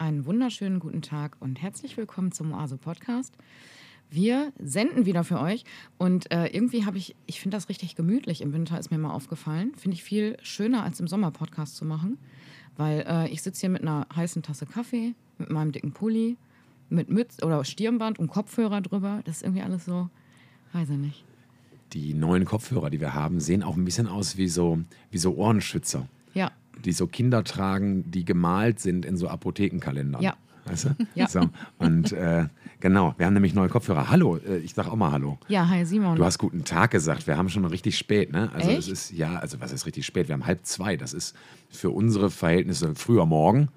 einen wunderschönen guten Tag und herzlich willkommen zum Oase Podcast. Wir senden wieder für euch und äh, irgendwie habe ich, ich finde das richtig gemütlich im Winter, ist mir mal aufgefallen. Finde ich viel schöner als im Sommer Podcast zu machen, weil äh, ich sitze hier mit einer heißen Tasse Kaffee, mit meinem dicken Pulli, mit Mütze oder Stirnband und Kopfhörer drüber. Das ist irgendwie alles so, weiß ich nicht. Die neuen Kopfhörer, die wir haben, sehen auch ein bisschen aus wie so, wie so Ohrenschützer, Ja, die so Kinder tragen, die gemalt sind in so Apothekenkalendern. Ja. Weißt du? Ja. So, und äh, genau, wir haben nämlich neue Kopfhörer. Hallo, äh, ich sag auch mal Hallo. ja, hi Simon. Du hast guten Tag gesagt. Wir haben schon richtig spät, ne? Also Echt? es ist ja, also was ist richtig spät? Wir haben halb zwei. Das ist für unsere Verhältnisse früher Morgen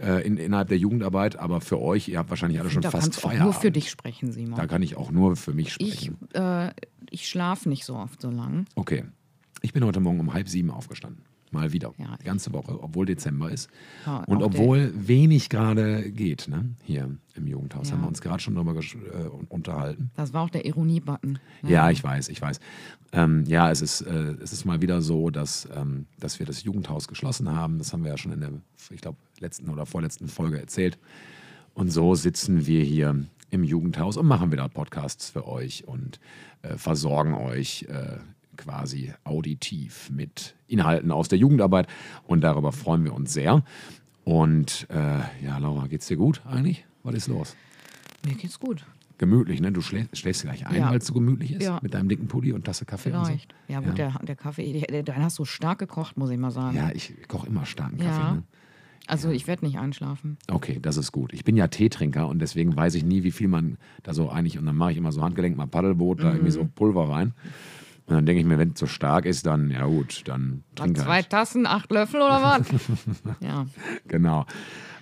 äh, in, innerhalb der Jugendarbeit, aber für euch, ihr habt wahrscheinlich alle schon da fast kannst du auch Feierabend. nur für dich sprechen, Simon. Da kann ich auch nur für mich ich sprechen. äh, ich schlafe nicht so oft so lang. Okay. Ich bin heute Morgen um halb sieben aufgestanden. Mal wieder. Ja. Die ganze Woche, obwohl Dezember ist. Ja, und der- obwohl wenig gerade geht, ne? Hier im Jugendhaus. Ja. Haben wir uns gerade schon darüber gesch- äh, unterhalten. Das war auch der Ironie-Button. ne? Ja, ich weiß, ich weiß. Ähm, ja, es ist, äh, es ist mal wieder so, dass, ähm, dass wir das Jugendhaus geschlossen haben. Das haben wir ja schon in der, ich glaube, letzten oder vorletzten Folge erzählt. Und so sitzen wir hier im Jugendhaus und machen wieder Podcasts für euch und äh, versorgen euch äh, quasi auditiv mit Inhalten aus der Jugendarbeit. Und darüber freuen wir uns sehr. Und äh, ja, Laura, geht's dir gut eigentlich? Was ist los? Mir geht's gut. Gemütlich, ne? Du schläfst, schläfst gleich ein, Ja. weil es so gemütlich ist? Ja. Mit deinem dicken Pulli und Tasse Kaffee und so? Vielleicht. Ja, gut, Der, der Kaffee, der, der, dein hast du stark gekocht, muss ich mal sagen. Ja, ich koche immer starken Kaffee. Ja. Ne? Also ich werde nicht einschlafen. Okay, das ist gut. Ich bin ja Teetrinker und deswegen weiß ich nie, wie viel man da so eigentlich. Und dann mache ich immer so Handgelenk, mal Paddelboot, da irgendwie so Mhm. Pulver rein. Und dann denke ich mir, wenn es so stark ist, dann, ja gut, dann trink zwei halt. Tassen, acht Löffel oder was? ja. Genau.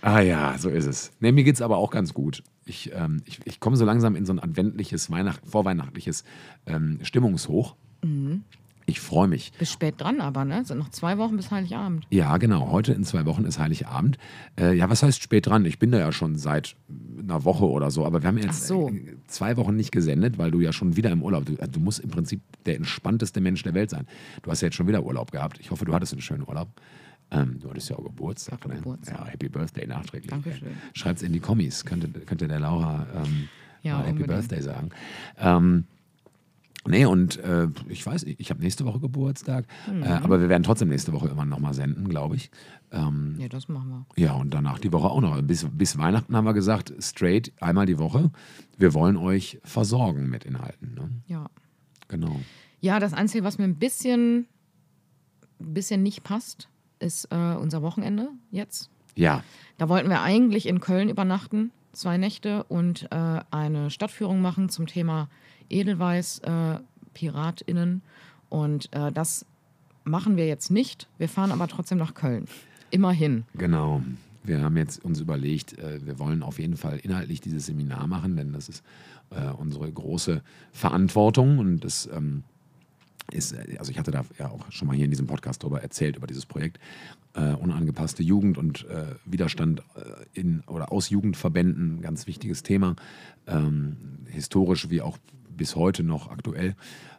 Ah ja, so ist es. Nee, mir geht es aber auch ganz gut. Ich, ähm, ich, ich komme so langsam in so ein adventliches, Weihnacht, vorweihnachtliches ähm, Stimmungshoch. Mhm. Ich freue mich. Bis spät dran aber, ne? Sind noch zwei Wochen bis Heiligabend. Ja, genau. Heute in zwei Wochen ist Heiligabend. Äh, ja, was heißt spät dran? Ich bin da ja schon seit einer Woche oder so, aber wir haben jetzt so. zwei Wochen nicht gesendet, weil du ja schon wieder im Urlaub. Du, äh, du musst im Prinzip der entspannteste Mensch der Welt sein. Du hast ja jetzt schon wieder Urlaub gehabt. Ich hoffe, du hattest einen schönen Urlaub. Ähm, du hattest ja auch Geburtstag. Ne? Geburtstag. Ja, Happy Birthday nachträglich. Dankeschön. Schreibt's in die Kommis. Könnte, könnte der Laura ähm, Ja, mal Happy unbedingt. Birthday sagen. Ähm, Nee, und äh, ich weiß, ich habe nächste Woche Geburtstag, Mhm. äh, aber wir werden trotzdem nächste Woche immer noch mal senden, glaube ich. Ähm, Ja, das machen wir. ja, und danach die Woche auch noch. Bis, bis Weihnachten haben wir gesagt, straight einmal die Woche. Wir wollen euch versorgen mit Inhalten. Ne? Ja. Genau. Ja, das Einzige, was mir ein bisschen, ein bisschen nicht passt, ist äh, unser Wochenende jetzt. Ja, Da wollten wir eigentlich in Köln übernachten, zwei Nächte und äh, eine Stadtführung machen zum Thema Edelweiß, äh. Und äh, das machen wir jetzt nicht. Wir fahren aber trotzdem nach Köln. Immerhin. genau. Wir haben jetzt uns überlegt, äh, wir wollen auf jeden Fall inhaltlich dieses Seminar machen, denn das ist unsere große Verantwortung und das ähm, ist, also ich hatte da ja auch schon mal hier in diesem Podcast darüber erzählt, über dieses Projekt unangepasste Jugend und Widerstand in oder aus Jugendverbänden, ganz wichtiges Thema, ähm, historisch wie auch bis heute noch aktuell.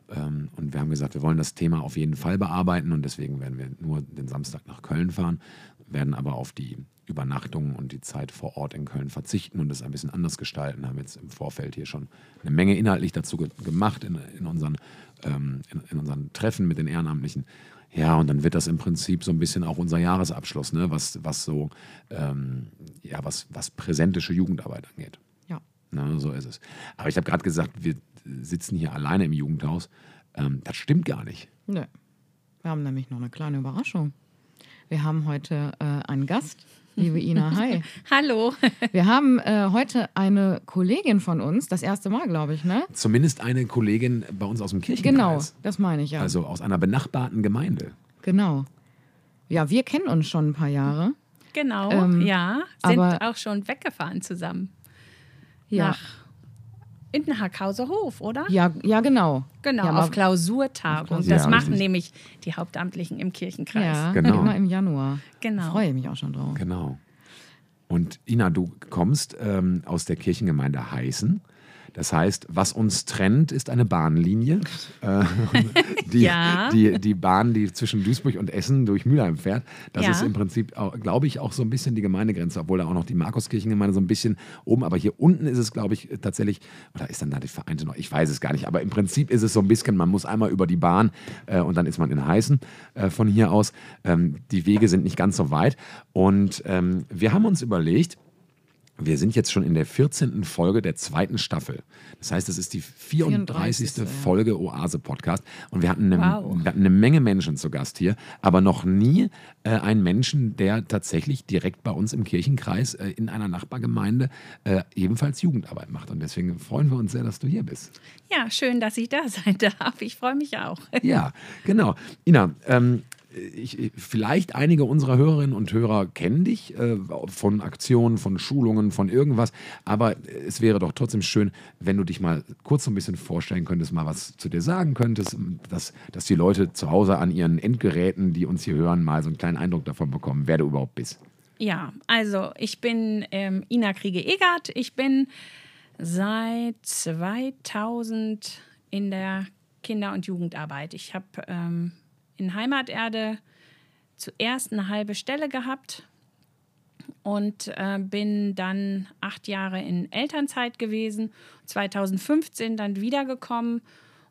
Ähm, und wir haben gesagt, wir wollen das Thema auf jeden Fall bearbeiten und deswegen werden wir nur den Samstag nach Köln fahren, werden aber auf die Übernachtung und die Zeit vor Ort in Köln verzichten und es ein bisschen anders gestalten. Haben jetzt im Vorfeld hier schon eine Menge inhaltlich dazu ge gemacht in, in, unseren, ähm, in, in unseren Treffen mit den Ehrenamtlichen. Ja, und dann wird das im Prinzip so ein bisschen auch unser Jahresabschluss, ne? was, was so, ähm, ja, was, was präsentische Jugendarbeit angeht. Ja. Na, so ist es. Aber ich habe gerade gesagt, wir sitzen hier alleine im Jugendhaus. Ähm, das stimmt gar nicht. Nö. Wir haben nämlich noch eine kleine Überraschung. Wir haben heute äh, einen Gast, liebe Ina. Hi. Hallo. Wir haben äh, heute eine Kollegin von uns, das erste Mal, glaube ich, ne? Zumindest eine Kollegin bei uns aus dem Genau, Kirchenkreis. das meine ich ja. Also aus einer benachbarten Gemeinde. Genau. Ja, wir kennen uns schon ein paar Jahre. Genau, Ähm, ja. Sind aber- auch schon weggefahren zusammen. Ja. Nach in den Hackhauser Hof, oder? Ja, ja genau. Genau, ja, auf Klausurtagung. Das Ja, machen nämlich die Hauptamtlichen im Kirchenkreis. Ja, Genau. immer im Januar. Genau. Da freue ich mich auch schon drauf. Genau. Und Ina, du kommst ähm, aus der Kirchengemeinde Heißen. Das heißt, was uns trennt, ist eine Bahnlinie. Äh, die, Ja. die, die Bahn, die zwischen Duisburg und Essen durch Mülheim fährt. Das Ja. ist im Prinzip, glaube ich, auch so ein bisschen die Gemeindegrenze, obwohl da auch noch die Markuskirchengemeinde so ein bisschen oben, aber hier unten ist es, glaube ich, tatsächlich, oder ist dann da die Vereinte noch? Ich weiß es gar nicht, aber im Prinzip ist es so ein bisschen, man muss einmal über die Bahn äh, und dann ist man in Heißen äh, von hier aus. Ähm, die Wege sind nicht ganz so weit und ähm, wir haben uns überlegt, wir sind jetzt schon in der 14. Folge der zweiten Staffel. Das heißt, es ist die 34. 34. ja. Folge Oase Podcast. Und wir hatten, eine, Wow. wir hatten eine Menge Menschen zu Gast hier, aber noch nie äh, einen Menschen, der tatsächlich direkt bei uns im Kirchenkreis äh, in einer Nachbargemeinde äh, ebenfalls Jugendarbeit macht. Und deswegen freuen wir uns sehr, dass du hier bist. Ja, schön, dass ich da sein darf. Ich freue mich auch. Ja, genau. Ina, ähm, ich, ich- vielleicht einige unserer Hörerinnen und Hörer kennen dich äh, von Aktionen, von Schulungen, von irgendwas, aber es wäre doch trotzdem schön, wenn du dich mal kurz so ein bisschen vorstellen könntest, mal was zu dir sagen könntest, dass, dass die Leute zu Hause an ihren Endgeräten, die uns hier hören, mal so einen kleinen Eindruck davon bekommen, wer du überhaupt bist. Ja, also ich bin ähm, Ina Kriege-Egert. Ich bin seit 2000 in der Kinder- und Jugendarbeit. Ich habe ähm, in Heimaterde zuerst eine halbe Stelle gehabt und äh, bin dann acht Jahre in Elternzeit gewesen. 2015 dann wiedergekommen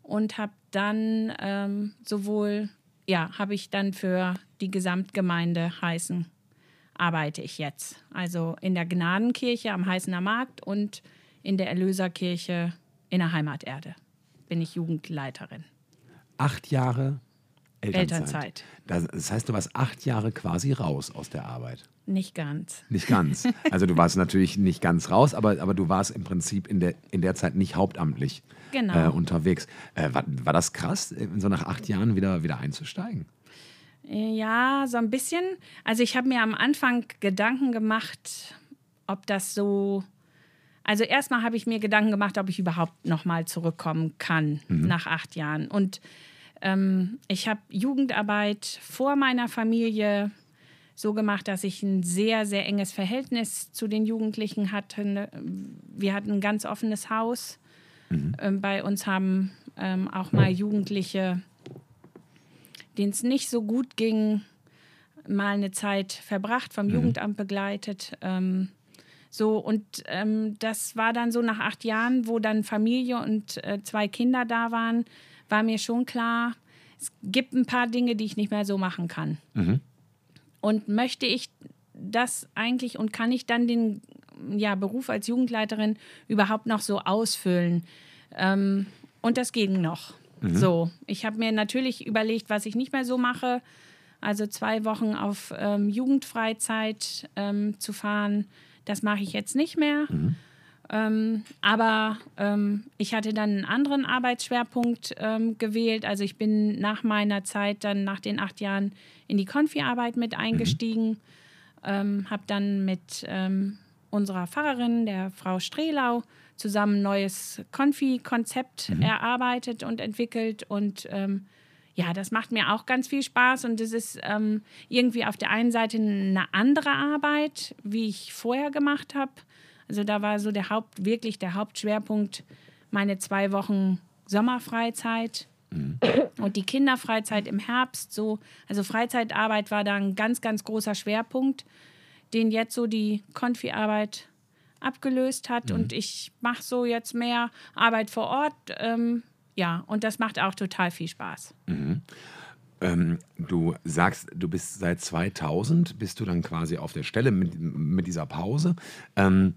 und habe dann ähm, sowohl, ja, habe ich dann für die Gesamtgemeinde Heißen arbeite ich jetzt. Also in der Gnadenkirche am Heißener Markt und in der Erlöserkirche in der Heimaterde bin ich Jugendleiterin. Acht Jahre Elternzeit. Elternzeit. Das, heißt, du warst acht Jahre quasi raus aus der Arbeit. Nicht ganz. Nicht ganz. Also du warst natürlich nicht ganz raus, aber, aber du warst im Prinzip in der, in der Zeit nicht hauptamtlich Genau. äh, unterwegs. Äh, war, war das krass, so nach acht Jahren wieder, wieder einzusteigen? Ja, so ein bisschen. Also ich habe mir am Anfang Gedanken gemacht, ob das so. Also erstmal habe ich mir Gedanken gemacht, ob ich überhaupt noch mal zurückkommen kann nach acht Jahren. Und ähm, ich habe Jugendarbeit vor meiner Familie so gemacht, dass ich ein sehr, sehr enges Verhältnis zu den Jugendlichen hatte. Wir hatten ein ganz offenes Haus. Ähm, bei uns haben ähm, auch mal Jugendliche denen es nicht so gut ging, mal eine Zeit verbracht, vom Jugendamt begleitet. Ähm, so, und ähm, das war dann so nach acht Jahren, wo dann Familie und äh, zwei Kinder da waren, war mir schon klar, es gibt ein paar Dinge, die ich nicht mehr so machen kann. Und möchte ich das eigentlich und kann ich dann den ja, Beruf als Jugendleiterin überhaupt noch so ausfüllen? Ähm, und das ging noch. So, ich habe mir natürlich überlegt, was ich nicht mehr so mache. Also zwei Wochen auf ähm, Jugendfreizeit ähm, zu fahren, das mache ich jetzt nicht mehr. Ähm, aber ähm, ich hatte dann einen anderen Arbeitsschwerpunkt ähm, gewählt. Also ich bin nach meiner Zeit, dann nach den acht Jahren, in die Konfi-Arbeit mit eingestiegen. Ähm, habe dann mit ähm, unserer Pfarrerin, der Frau Strehlau, zusammen ein neues Konfi-Konzept erarbeitet und entwickelt. Und ähm, ja, das macht mir auch ganz viel Spaß und es ist ähm, irgendwie auf der einen Seite eine andere Arbeit, wie ich vorher gemacht habe. Also da war so der Haupt, wirklich der Hauptschwerpunkt meine zwei Wochen Sommerfreizeit und die Kinderfreizeit im Herbst. So, also Freizeitarbeit war da ein ganz, ganz großer Schwerpunkt, den jetzt so die Konfi-Arbeit abgelöst hat. Und ich mache so jetzt mehr Arbeit vor Ort. Ähm, ja, und das macht auch total viel Spaß. Ähm, du sagst, du bist seit 2000, bist du dann quasi auf der Stelle mit, mit dieser Pause. Ähm,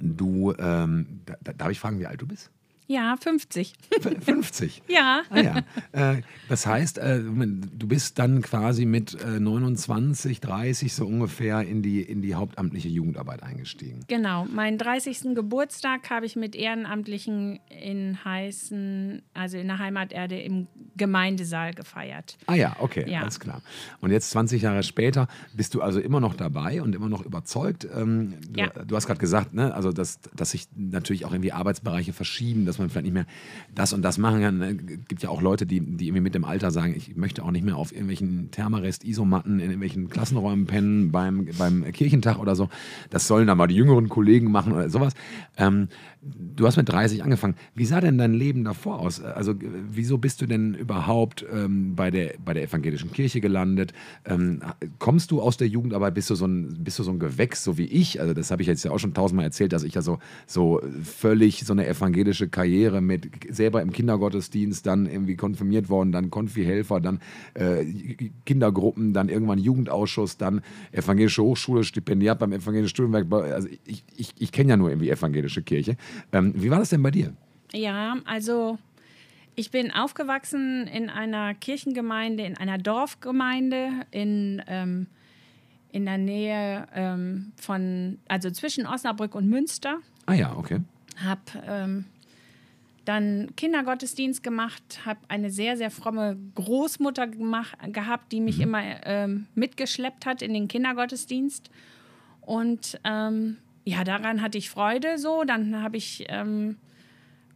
du, ähm, da, da- darf ich fragen, wie alt du bist? Ja, 50. F- 50. Ja. Ah ja. Äh, das heißt, äh, du bist dann quasi mit äh, 29, 30 so ungefähr in die, in die hauptamtliche Jugendarbeit eingestiegen. Genau, meinen 30. Geburtstag habe ich mit Ehrenamtlichen in Heißen, also in der Heimaterde im Gemeindesaal gefeiert. Ah ja, okay, Ja. alles klar. Und jetzt 20 Jahre später bist du also immer noch dabei und immer noch überzeugt. Ähm, du, Ja. du hast gerade gesagt, ne, also dass, dass sich natürlich auch irgendwie Arbeitsbereiche verschieben, dass man vielleicht nicht mehr das und das machen kann. Es gibt ja auch Leute, die, die irgendwie mit dem Alter sagen, ich möchte auch nicht mehr auf irgendwelchen Thermarest-Isomatten in irgendwelchen Klassenräumen pennen beim, beim Kirchentag oder so. Das sollen dann mal die jüngeren Kollegen machen oder sowas. Ähm, du hast mit 30 angefangen. Wie sah denn dein Leben davor aus? Also wieso bist du denn überhaupt ähm, bei, der, bei der evangelischen Kirche gelandet? Ähm, kommst du aus der Jugendarbeit? Bist du so ein, bist du so ein Gewächs, so wie ich? Also das habe ich jetzt ja auch schon tausendmal erzählt, dass ich ja so, so völlig so eine evangelische Karriere mit selber im Kindergottesdienst, dann irgendwie konfirmiert worden, dann Konfihelfer, dann äh, Kindergruppen, dann irgendwann Jugendausschuss, dann evangelische Hochschule, Stipendiat beim evangelischen Studienwerk. Also ich, ich, ich kenne ja nur irgendwie evangelische Kirche. Ähm, wie war das denn bei dir? Ja, also ich bin aufgewachsen in einer Kirchengemeinde, in einer Dorfgemeinde in, ähm, in der Nähe ähm, von, also zwischen Osnabrück und Münster. Ah ja, okay. Habe ähm, dann Kindergottesdienst gemacht, habe eine sehr, sehr fromme Großmutter gemach, gehabt, die mich immer ähm, mitgeschleppt hat in den Kindergottesdienst. Und ähm, ja, daran hatte ich Freude so. Dann habe ich ähm,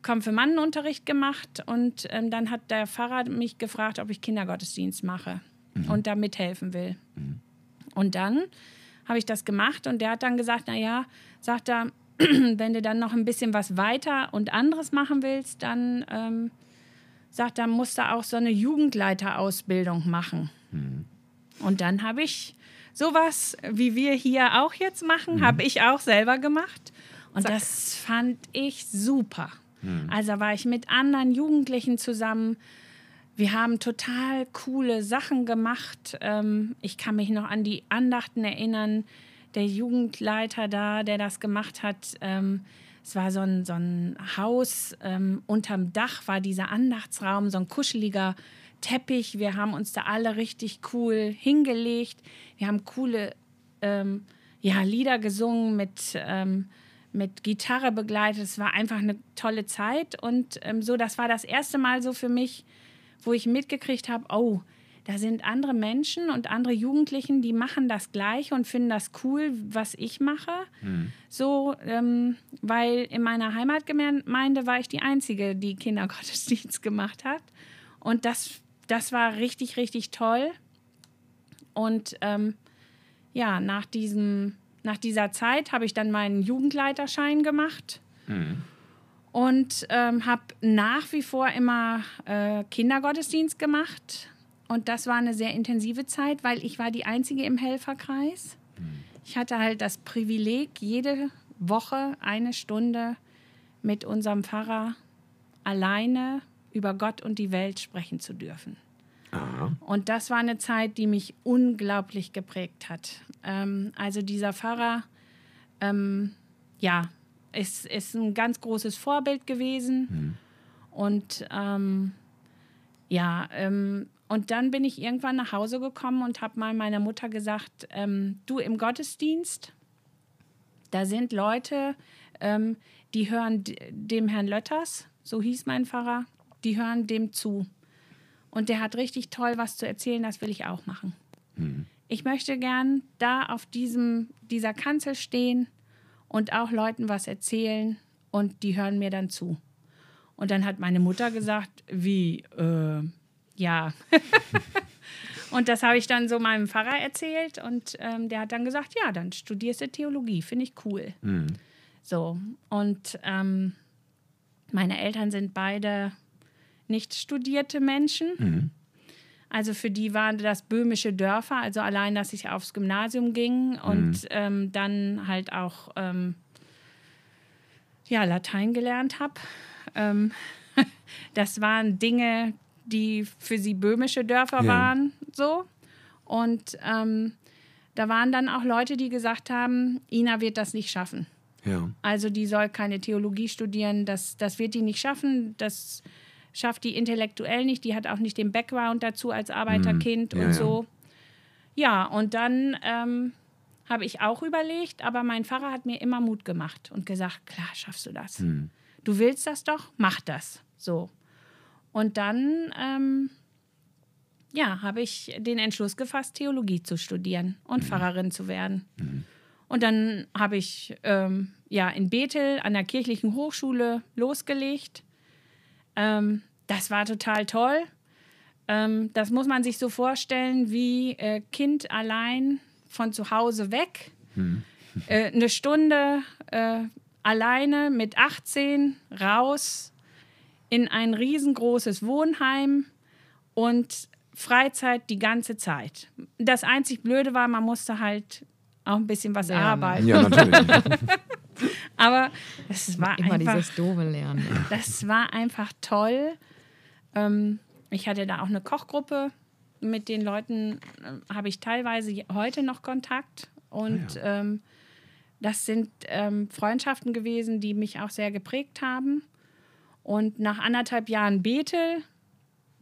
Konfirmandenunterricht gemacht und ähm, dann hat der Pfarrer mich gefragt, ob ich Kindergottesdienst mache und da mithelfen will. Und dann habe ich das gemacht und der hat dann gesagt, naja, sagt er, wenn du dann noch ein bisschen was weiter und anderes machen willst, dann ähm, sagt er, musst du auch so eine Jugendleiterausbildung machen. Und dann habe ich sowas, wie wir hier auch jetzt machen, habe ich auch selber gemacht. Und das fand ich super. Also war ich mit anderen Jugendlichen zusammen. Wir haben total coole Sachen gemacht. Ähm, ich kann mich noch an die Andachten erinnern. Der Jugendleiter da, der das gemacht hat, ähm, es war so ein, so ein Haus, ähm, unterm Dach war dieser Andachtsraum, so ein kuscheliger Teppich. Wir haben uns da alle richtig cool hingelegt. Wir haben coole ähm, ja, Lieder gesungen mit, ähm, mit Gitarre begleitet. Es war einfach eine tolle Zeit. Und ähm, so, das war das erste Mal so für mich, wo ich mitgekriegt habe, oh, da sind andere Menschen und andere Jugendlichen, die machen das Gleiche und finden das cool, was ich mache. So, ähm, weil in meiner Heimatgemeinde war ich die Einzige, die Kindergottesdienst gemacht hat. Und das, das war richtig, richtig toll. Und ähm, ja, nach, diesem, nach dieser Zeit habe ich dann meinen Jugendleiterschein gemacht und ähm, habe nach wie vor immer äh, Kindergottesdienst gemacht. Und das war eine sehr intensive Zeit, weil ich war die Einzige im Helferkreis. Ich hatte halt das Privileg, jede Woche eine Stunde mit unserem Pfarrer alleine über Gott und die Welt sprechen zu dürfen. Aha. Und das war eine Zeit, die mich unglaublich geprägt hat. Ähm, also dieser Pfarrer, ähm, ja, ist, ist ein ganz großes Vorbild gewesen. Und ähm, ja, ähm, und dann bin ich irgendwann nach Hause gekommen und habe mal meiner Mutter gesagt, ähm, du im Gottesdienst, da sind Leute, ähm, die hören dem Herrn Lötters, so hieß mein Pfarrer, die hören dem zu. Und der hat richtig toll was zu erzählen, das will ich auch machen. Ich möchte gern da auf diesem, dieser Kanzel stehen und auch Leuten was erzählen und die hören mir dann zu. Und dann hat meine Mutter gesagt, wie, äh, ja. und das habe ich dann so meinem Pfarrer erzählt und ähm, der hat dann gesagt, ja, dann studierst du Theologie, finde ich cool. So, und ähm, meine Eltern sind beide nicht studierte Menschen. Also für die waren das böhmische Dörfer, also allein, dass ich aufs Gymnasium ging und ähm, dann halt auch ähm, ja, Latein gelernt habe. Ähm, das waren Dinge, die für sie böhmische Dörfer Ja. waren, so. Und ähm, da waren dann auch Leute, die gesagt haben, Ina wird das nicht schaffen. Ja. Also die soll keine Theologie studieren, das, das wird die nicht schaffen, das schafft die intellektuell nicht, die hat auch nicht den Background dazu als Arbeiterkind Ja, und so. Ja, und dann ähm, habe ich auch überlegt, aber mein Pfarrer hat mir immer Mut gemacht und gesagt, klar, schaffst du das. Du willst das doch, mach das. So. Und dann, ähm, ja, habe ich den Entschluss gefasst, Theologie zu studieren und Pfarrerin zu werden. Und dann habe ich ähm, ja in Bethel an der kirchlichen Hochschule losgelegt. Ähm, das war total toll. Ähm, das muss man sich so vorstellen wie äh, Kind allein von zu Hause weg. Äh, eine Stunde äh, alleine mit 18 raus in ein riesengroßes Wohnheim und Freizeit die ganze Zeit. Das einzig Blöde war, man musste halt auch ein bisschen was Lernen. arbeiten. Ja, natürlich. Aber es war Immer einfach, dieses doofe Lernen. das war einfach toll. Ähm, ich hatte da auch eine Kochgruppe. Mit den Leuten äh, habe ich teilweise heute noch Kontakt. Und Ah ähm, das sind ähm, Freundschaften gewesen, die mich auch sehr geprägt haben. Und nach anderthalb Jahren Bethel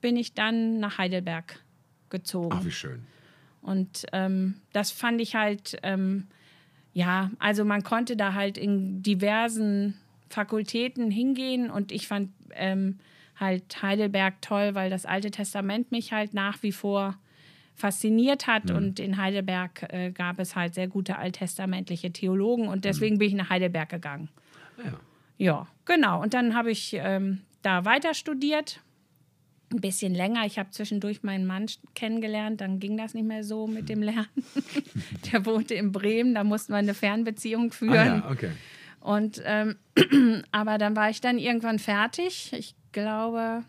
bin ich dann nach Heidelberg gezogen. Ach, wie schön. Und ähm, das fand ich halt, ähm, ja, also man konnte da halt in diversen Fakultäten hingehen und ich fand ähm, halt Heidelberg toll, weil das Alte Testament mich halt nach wie vor fasziniert hat und in Heidelberg äh, gab es halt sehr gute alttestamentliche Theologen und deswegen bin ich nach Heidelberg gegangen. Ja. Ja, genau. Und dann habe ich ähm, da weiter studiert. Ein bisschen länger. Ich habe zwischendurch meinen Mann kennengelernt. Dann ging das nicht mehr so mit dem Lernen. Der wohnte in Bremen. Da mussten wir eine Fernbeziehung Ah, führen. ja, okay. Und ähm, aber dann war ich dann irgendwann fertig. Ich glaube,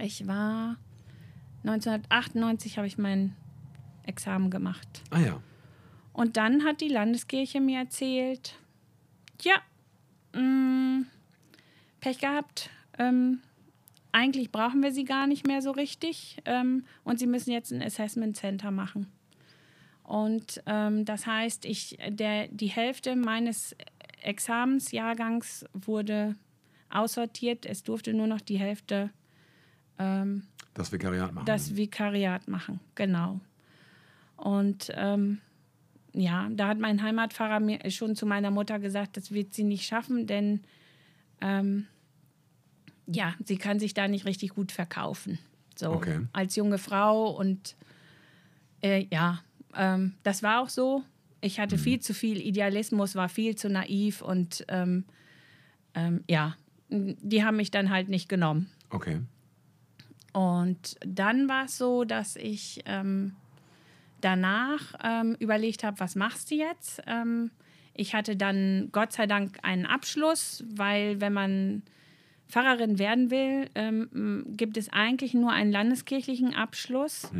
ich war 1998 habe ich mein Examen gemacht. Ah ja. Und dann hat die Landeskirche mir erzählt, ja, mh, Pech gehabt, ähm, eigentlich brauchen wir sie gar nicht mehr so richtig ähm, und sie müssen jetzt ein Assessment Center machen. Und ähm, das heißt, ich, der, die Hälfte meines Examensjahrgangs wurde aussortiert. Es durfte nur noch die Hälfte ähm, Das Vikariat machen. das Vikariat machen, genau. Und ähm, ja, da hat mein Heimatpfarrer mir schon zu meiner Mutter gesagt, das wird sie nicht schaffen, denn ähm, ja, sie kann sich da nicht richtig gut verkaufen. So Okay. als junge Frau und äh, ja, ähm, das war auch so. Ich hatte viel zu viel Idealismus, war viel zu naiv und ähm, ähm, ja, die haben mich dann halt nicht genommen. okay. Und dann war es so, dass ich ähm, danach ähm, überlegt habe, was machst du jetzt? Ähm, ich hatte dann Gott sei Dank einen Abschluss, weil wenn man Pfarrerin werden will, ähm, gibt es eigentlich nur einen landeskirchlichen Abschluss.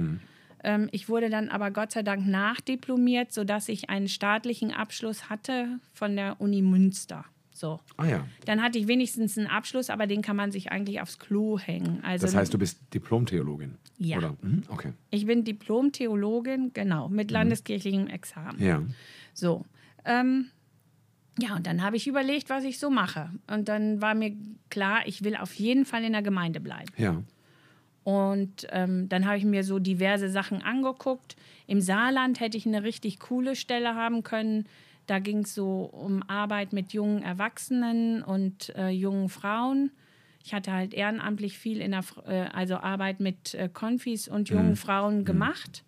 Ähm, ich wurde dann aber Gott sei Dank nachdiplomiert, sodass ich einen staatlichen Abschluss hatte von der Uni Münster. So. Ah ja. Dann hatte ich wenigstens einen Abschluss, aber den kann man sich eigentlich aufs Klo hängen. Also Das heißt, du bist Diplom-Theologin? Ja. Oder? Mhm, okay. ich bin Diplom-Theologin, genau, mit landeskirchlichem Examen. Ja. So. Ähm, ja, und dann habe ich überlegt, was ich so mache. Und dann war mir klar, ich will auf jeden Fall in der Gemeinde bleiben. Ja. Und ähm, dann habe ich mir so diverse Sachen angeguckt. Im Saarland hätte ich eine richtig coole Stelle haben können. Da ging es so um Arbeit mit jungen Erwachsenen und äh, jungen Frauen. Ich hatte halt ehrenamtlich viel in der, äh, also Arbeit mit äh, Konfis und jungen Frauen gemacht.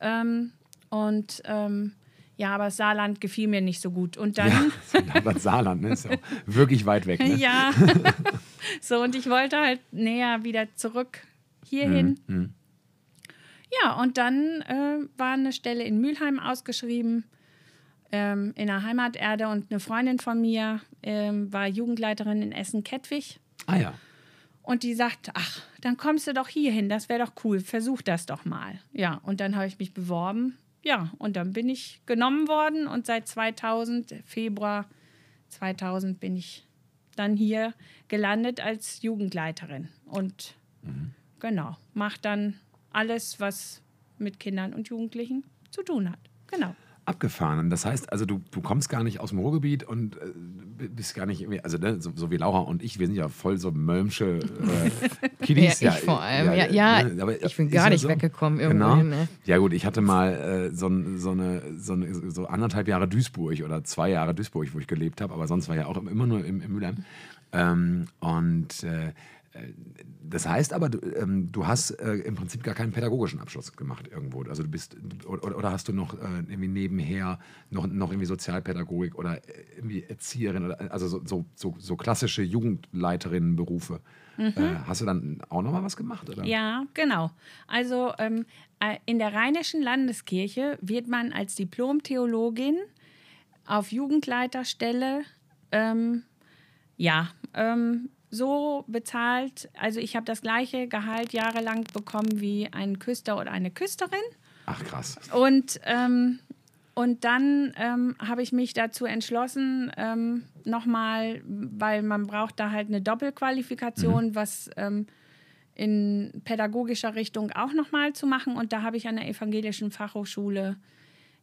Ähm, und ähm, ja, aber Saarland gefiel mir nicht so gut. Und dann ja. Das Saarland, ne? Ist ja wirklich weit weg. Ne? ja. so, und ich wollte halt näher wieder zurück hierhin. Mhm, Ja, und dann äh, war eine Stelle in Mülheim ausgeschrieben, ähm, in der Heimaterde. Und eine Freundin von mir ähm, war Jugendleiterin in Essen-Kettwig. Ah ja. Und die sagt, ach, dann kommst du doch hierhin, das wäre doch cool, versuch das doch mal. Ja, und dann habe ich mich beworben. Ja, und dann bin ich genommen worden und seit 2000, Februar 2000, bin ich dann hier gelandet als Jugendleiterin. Und genau, mache dann alles, was mit Kindern und Jugendlichen zu tun hat. Genau. Abgefahren. Das heißt, also du, du kommst gar nicht aus dem Ruhrgebiet und äh, bist gar nicht, irgendwie- also ne, so, so wie Laura und ich, wir sind ja voll so Mölmsche äh, Kiddies. Ja, ich vor allem. Ja, ja, ne, aber ich bin gar ja nicht so. weggekommen irgendwo Genau. hin, ne? Ja gut, ich hatte mal äh, so, so, eine, so, eine, so anderthalb Jahre Duisburg oder zwei Jahre Duisburg, wo ich gelebt habe, aber sonst war ja auch immer nur im, im Mülheim. Ähm, und äh, das heißt aber, du, ähm, du hast äh, im Prinzip gar keinen pädagogischen Abschluss gemacht irgendwo. Also du bist, oder, oder hast du noch äh, irgendwie nebenher noch, noch irgendwie Sozialpädagogik oder äh, irgendwie Erzieherin, oder, also so, so, so, so klassische Jugendleiterinnenberufe. Mhm. Äh, hast du dann auch noch mal was gemacht? Oder? Ja, genau. Also ähm, äh, in der Rheinischen Landeskirche wird man als Diplom-Theologin auf Jugendleiterstelle ähm, ja, ähm, so bezahlt. Also ich habe das gleiche Gehalt jahrelang bekommen wie ein Küster oder eine Küsterin. Ach krass. Und, ähm, und dann ähm, habe ich mich dazu entschlossen, ähm, nochmal, weil man braucht da halt eine Doppelqualifikation, mhm. was ähm, in pädagogischer Richtung auch nochmal zu machen. Und da habe ich an der Evangelischen Fachhochschule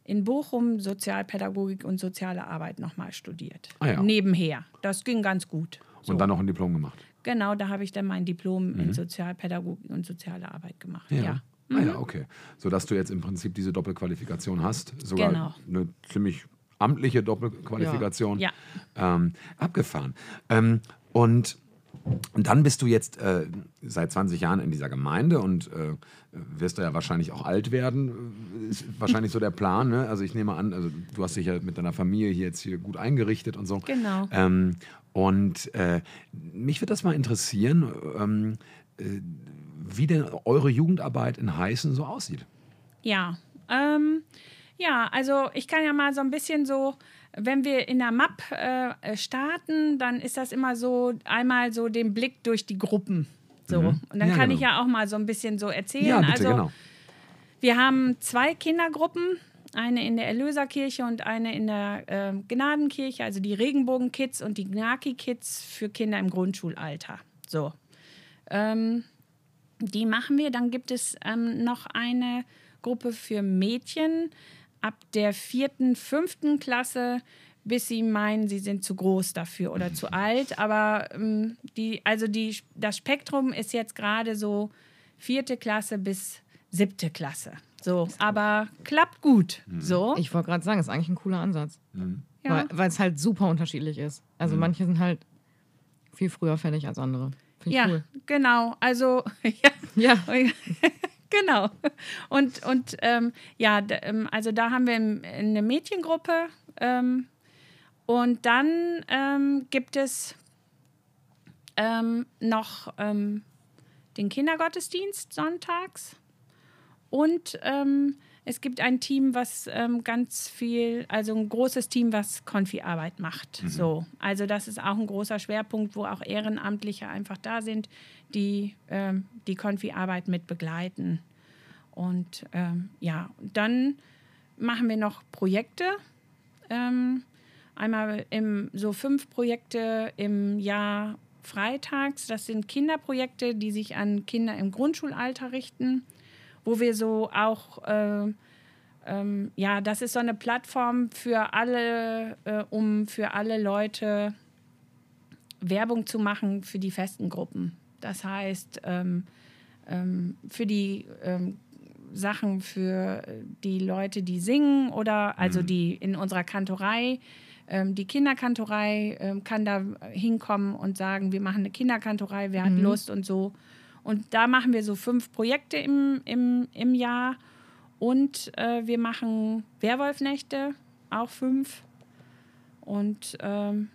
in Bochum Sozialpädagogik und soziale Arbeit nochmal studiert. Ah ja. Nebenher. Das ging ganz gut. So. Und dann noch ein Diplom gemacht. Genau, da habe ich dann mein Diplom mhm. in Sozialpädagogik und soziale Arbeit gemacht. Ja. ja. Mhm. Ah ja, okay. Sodass du jetzt im Prinzip diese Doppelqualifikation hast. Sogar genau. eine ziemlich amtliche Doppelqualifikation. Ja. ja. Ähm, abgefahren. Ähm, und und dann bist du jetzt äh, seit 20 Jahren in dieser Gemeinde und äh, wirst du ja wahrscheinlich auch alt werden. Ist wahrscheinlich so der Plan. Ne? Also ich nehme an, also du hast dich ja mit deiner Familie hier jetzt hier gut eingerichtet und so. Genau. Ähm, und äh, mich würde das mal interessieren, ähm, äh, wie denn eure Jugendarbeit in Heißen so aussieht. Ja, ähm, ja, also ich kann ja mal so ein bisschen so, wenn wir in der MAP äh, starten, dann ist das immer so einmal so den Blick durch die Gruppen. So. Mhm. Und dann ja, kann genau. ich ja auch mal so ein bisschen so erzählen. Ja, bitte, also, genau. Wir haben zwei Kindergruppen, eine in der Erlöserkirche und eine in der äh, Gnadenkirche, also die Regenbogen-Kids und die Gnaki-Kids für Kinder im Grundschulalter. So. Ähm, die machen wir. Dann gibt es ähm, noch eine Gruppe für Mädchen ab der vierten, fünften Klasse, bis sie meinen, sie sind zu groß dafür oder zu alt. Aber ähm, die, also die, das Spektrum ist jetzt gerade so vierte Klasse bis siebte Klasse. So, aber klappt gut. Mhm. So. Ich wollte gerade sagen, ist eigentlich ein cooler Ansatz. Mhm. Ja. Weil es halt super unterschiedlich ist. Also mhm. manche sind halt viel früher fertig als andere. ja, cool. genau. Also, ja. ja. genau. Und, und ähm, ja, ähm, also da haben wir eine Mädchengruppe. Ähm, und dann ähm, gibt es ähm, noch ähm, den Kindergottesdienst sonntags. Und ähm, es gibt ein Team, was ähm, ganz viel, also ein großes Team, was Konfi-Arbeit macht. Mhm. So, also das ist auch ein großer Schwerpunkt, wo auch Ehrenamtliche einfach da sind, die ähm, die Konfi-Arbeit mit begleiten. Und ähm, ja, dann machen wir noch Projekte. Ähm, einmal im, so fünf Projekte im Jahr freitags. Das sind Kinderprojekte, die sich an Kinder im Grundschulalter richten wo wir so auch, äh, ähm, ja, das ist so eine Plattform für alle, äh, um für alle Leute Werbung zu machen für die festen Gruppen. Das heißt, ähm, ähm, für die ähm, Sachen für die Leute, die singen oder also mhm. die in unserer Kantorei. Ähm, die Kinderkantorei ähm, kann da hinkommen und sagen, wir machen eine Kinderkantorei, wer mhm. hat Lust und so. Und da machen wir so fünf Projekte im, im, im Jahr. Und äh, wir machen Werwolfnächte, auch fünf. Und ähm,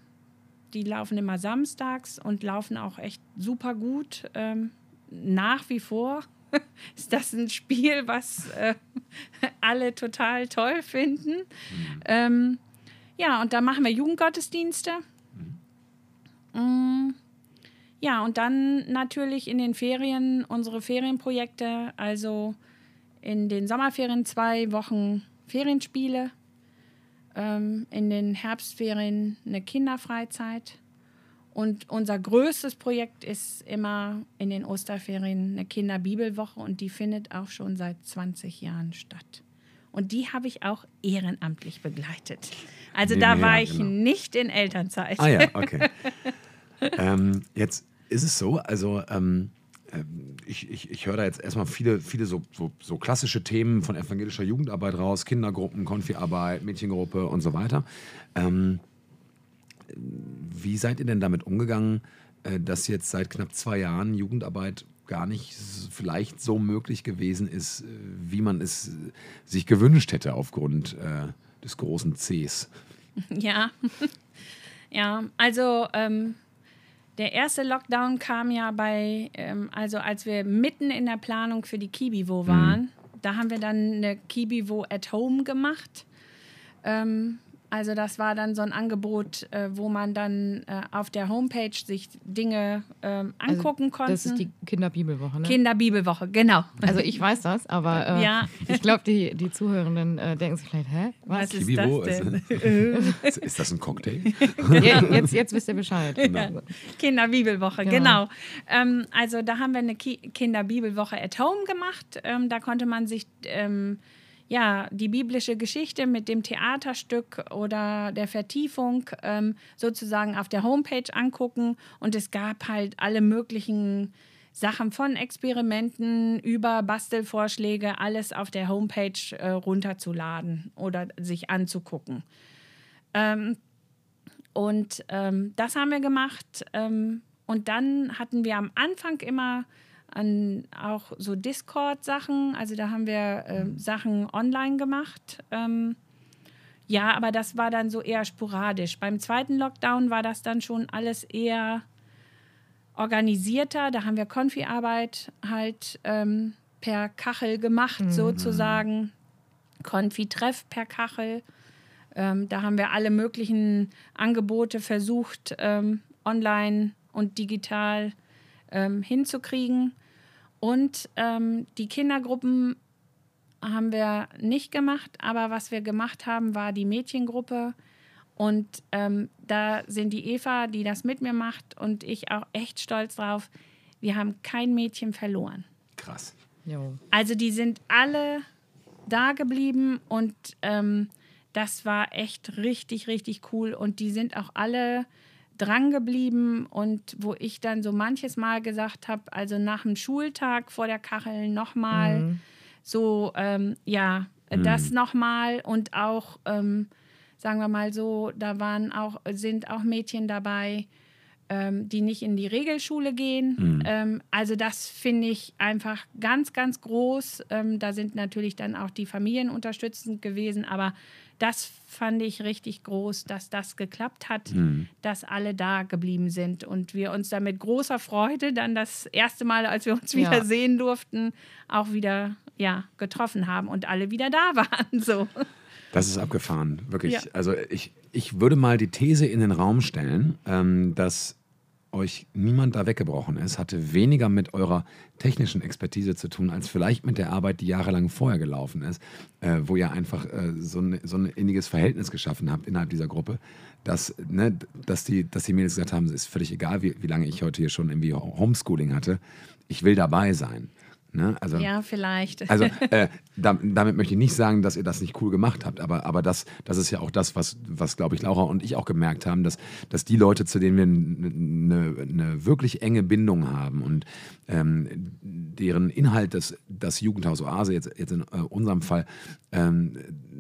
die laufen immer samstags und laufen auch echt super gut. Ähm, nach wie vor ist das ein Spiel, was äh, alle total toll finden. Mhm. Ähm, ja, und da machen wir Jugendgottesdienste. Mhm. Ja, und dann natürlich in den Ferien unsere Ferienprojekte, also in den Sommerferien zwei Wochen Ferienspiele, ähm, in den Herbstferien eine Kinderfreizeit. Und unser größtes Projekt ist immer in den Osterferien eine Kinderbibelwoche und die findet auch schon seit 20 Jahren statt. Und die habe ich auch ehrenamtlich begleitet. Also nee, da war ja, ich genau. nicht in Elternzeit. Ah ja, okay. Ähm, jetzt ist es so, also ähm, ähm, ich, ich, ich höre da jetzt erstmal viele, viele so, so, so, klassische Themen von evangelischer Jugendarbeit raus, Kindergruppen, Konfiarbeit, Mädchengruppe und so weiter. Ähm, wie seid ihr denn damit umgegangen, äh, dass jetzt seit knapp zwei Jahren Jugendarbeit gar nicht vielleicht so möglich gewesen ist, äh, wie man es äh, sich gewünscht hätte aufgrund äh, des großen Cs. Ja. ja, also ähm, der erste Lockdown kam ja bei, ähm, also als wir mitten in der Planung für die Kibivo waren. Da haben wir dann eine Kibivo at Home gemacht. Ähm, also das war dann so ein Angebot, äh, wo man dann äh, auf der Homepage sich Dinge ähm, Also, angucken konnte. Das ist die Kinderbibelwoche, ne? Kinderbibelwoche, genau. Also ich weiß das, aber äh, Ja. ich glaube, die, die Zuhörenden äh, denken sich vielleicht, hä? Was? Was ist Kibibo, das denn? ist, ist das ein Cocktail? Ja, jetzt, jetzt wisst ihr Bescheid. Genau. Kinderbibelwoche, Genau. genau. Ähm, also da haben wir eine Ki Kinderbibelwoche at Home gemacht. Ähm, da konnte man sich ähm, ja die biblische Geschichte mit dem Theaterstück oder der Vertiefung ähm, sozusagen auf der Homepage angucken. Und es gab halt alle möglichen Sachen von Experimenten über Bastelvorschläge, alles auf der Homepage äh, runterzuladen oder sich anzugucken. Ähm, und ähm, das haben wir gemacht. Ähm, und dann hatten wir am Anfang immer an auch so Discord-Sachen. Also da haben wir ähm, Sachen online gemacht. Ähm, ja, aber das war dann so eher sporadisch. Beim zweiten Lockdown war das dann schon alles eher organisierter. Da haben wir Konfi-Arbeit halt ähm, per Kachel gemacht, sozusagen. Konfi-Treff per Kachel. Ähm, da haben wir alle möglichen Angebote versucht, ähm, online und digital ähm, hinzukriegen. Und ähm, die Kindergruppen haben wir nicht gemacht, aber was wir gemacht haben, war die Mädchengruppe. Und ähm, da sind die Eva, die das mit mir macht, und ich auch echt stolz drauf. Wir haben kein Mädchen verloren. Krass. Jo. Also die sind alle da geblieben und ähm, das war echt richtig, richtig cool. Und die sind auch alle dran geblieben und wo ich dann so manches Mal gesagt habe, also nach dem Schultag vor der Kachel nochmal so, ähm, ja, das nochmal und auch, ähm, sagen wir mal so, da waren auch, sind auch Mädchen dabei, ähm, die nicht in die Regelschule gehen. Ähm, also das finde ich einfach ganz, ganz groß. Ähm, da sind natürlich dann auch die Familien unterstützend gewesen, aber das fand ich richtig groß, dass das geklappt hat, dass alle da geblieben sind und wir uns dann mit großer Freude dann das erste Mal, als wir uns Ja. wieder sehen durften, auch wieder ja, getroffen haben und alle wieder da waren. So. Das ist abgefahren, wirklich. Ja. Also ich, ich würde mal die These in den Raum stellen, ähm, dass euch niemand da weggebrochen ist, hatte weniger mit eurer technischen Expertise zu tun, als vielleicht mit der Arbeit, die jahrelang vorher gelaufen ist, äh, wo ihr einfach äh, so, ein, so ein inniges Verhältnis geschaffen habt innerhalb dieser Gruppe, dass, ne, dass, die, dass die Mädels gesagt haben, es ist völlig egal, wie, wie lange ich heute hier schon irgendwie Homeschooling hatte, ich will dabei sein. Ne? Also, Ja, vielleicht. also äh, da, damit möchte ich nicht sagen, dass ihr das nicht cool gemacht habt, aber, aber das, das ist ja auch das, was, was glaube ich, Laura und ich auch gemerkt haben, dass, dass die Leute, zu denen wir eine eine wirklich enge Bindung haben und ähm, deren Inhalt das, das Jugendhaus Oase jetzt, jetzt in äh, unserem Fall ähm,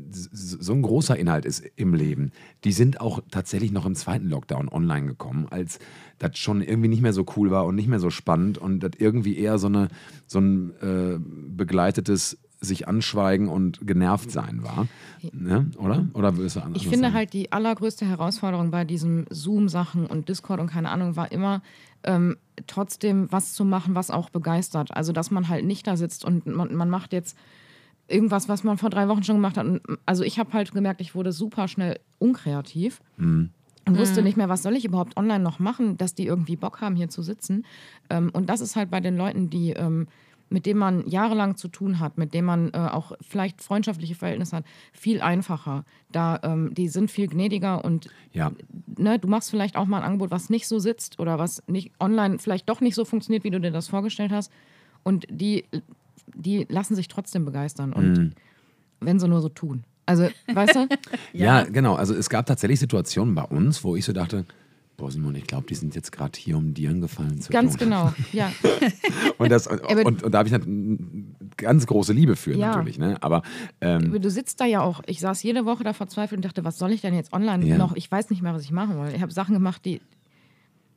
so ein großer Inhalt ist im Leben, die sind auch tatsächlich noch im zweiten Lockdown online gekommen, als das schon irgendwie nicht mehr so cool war und nicht mehr so spannend und das irgendwie eher so, eine, so ein äh, begleitetes sich anschweigen und genervt sein war. Ne? Oder? Oder würdest du anders Ich finde sagen? halt, die allergrößte Herausforderung bei diesen Zoom-Sachen und Discord und keine Ahnung war immer, ähm, trotzdem was zu machen, was auch begeistert. Also, dass man halt nicht da sitzt und man, man macht jetzt irgendwas, was man vor drei Wochen schon gemacht hat. Und, also, ich habe halt gemerkt, ich wurde super schnell unkreativ. Und wusste nicht mehr, was soll ich überhaupt online noch machen, dass die irgendwie Bock haben, hier zu sitzen. Ähm, und das ist halt bei den Leuten, die, ähm, mit denen man jahrelang zu tun hat, mit denen man äh, auch vielleicht freundschaftliche Verhältnisse hat, viel einfacher. Da, ähm, die sind viel gnädiger und Ja, ne, du machst vielleicht auch mal ein Angebot, was nicht so sitzt oder was nicht online vielleicht doch nicht so funktioniert, wie du dir das vorgestellt hast. Und die, die lassen sich trotzdem begeistern. Und wenn sie nur so tun. Also, weißt du? Ja. genau. Also es gab tatsächlich Situationen bei uns, wo ich so dachte, boah Simon, ich glaube, die sind jetzt gerade hier, um dir einen Gefallen zu Ganz tun. genau. Ja. Und, das, und, und, da habe ich eine ganz große Liebe für Ja. natürlich. Ne? Aber ähm, Du sitzt da ja auch. Ich saß jede Woche da verzweifelt und dachte, was soll ich denn jetzt online Ja. noch? Ich weiß nicht mehr, was ich machen will. Ich habe Sachen gemacht, die.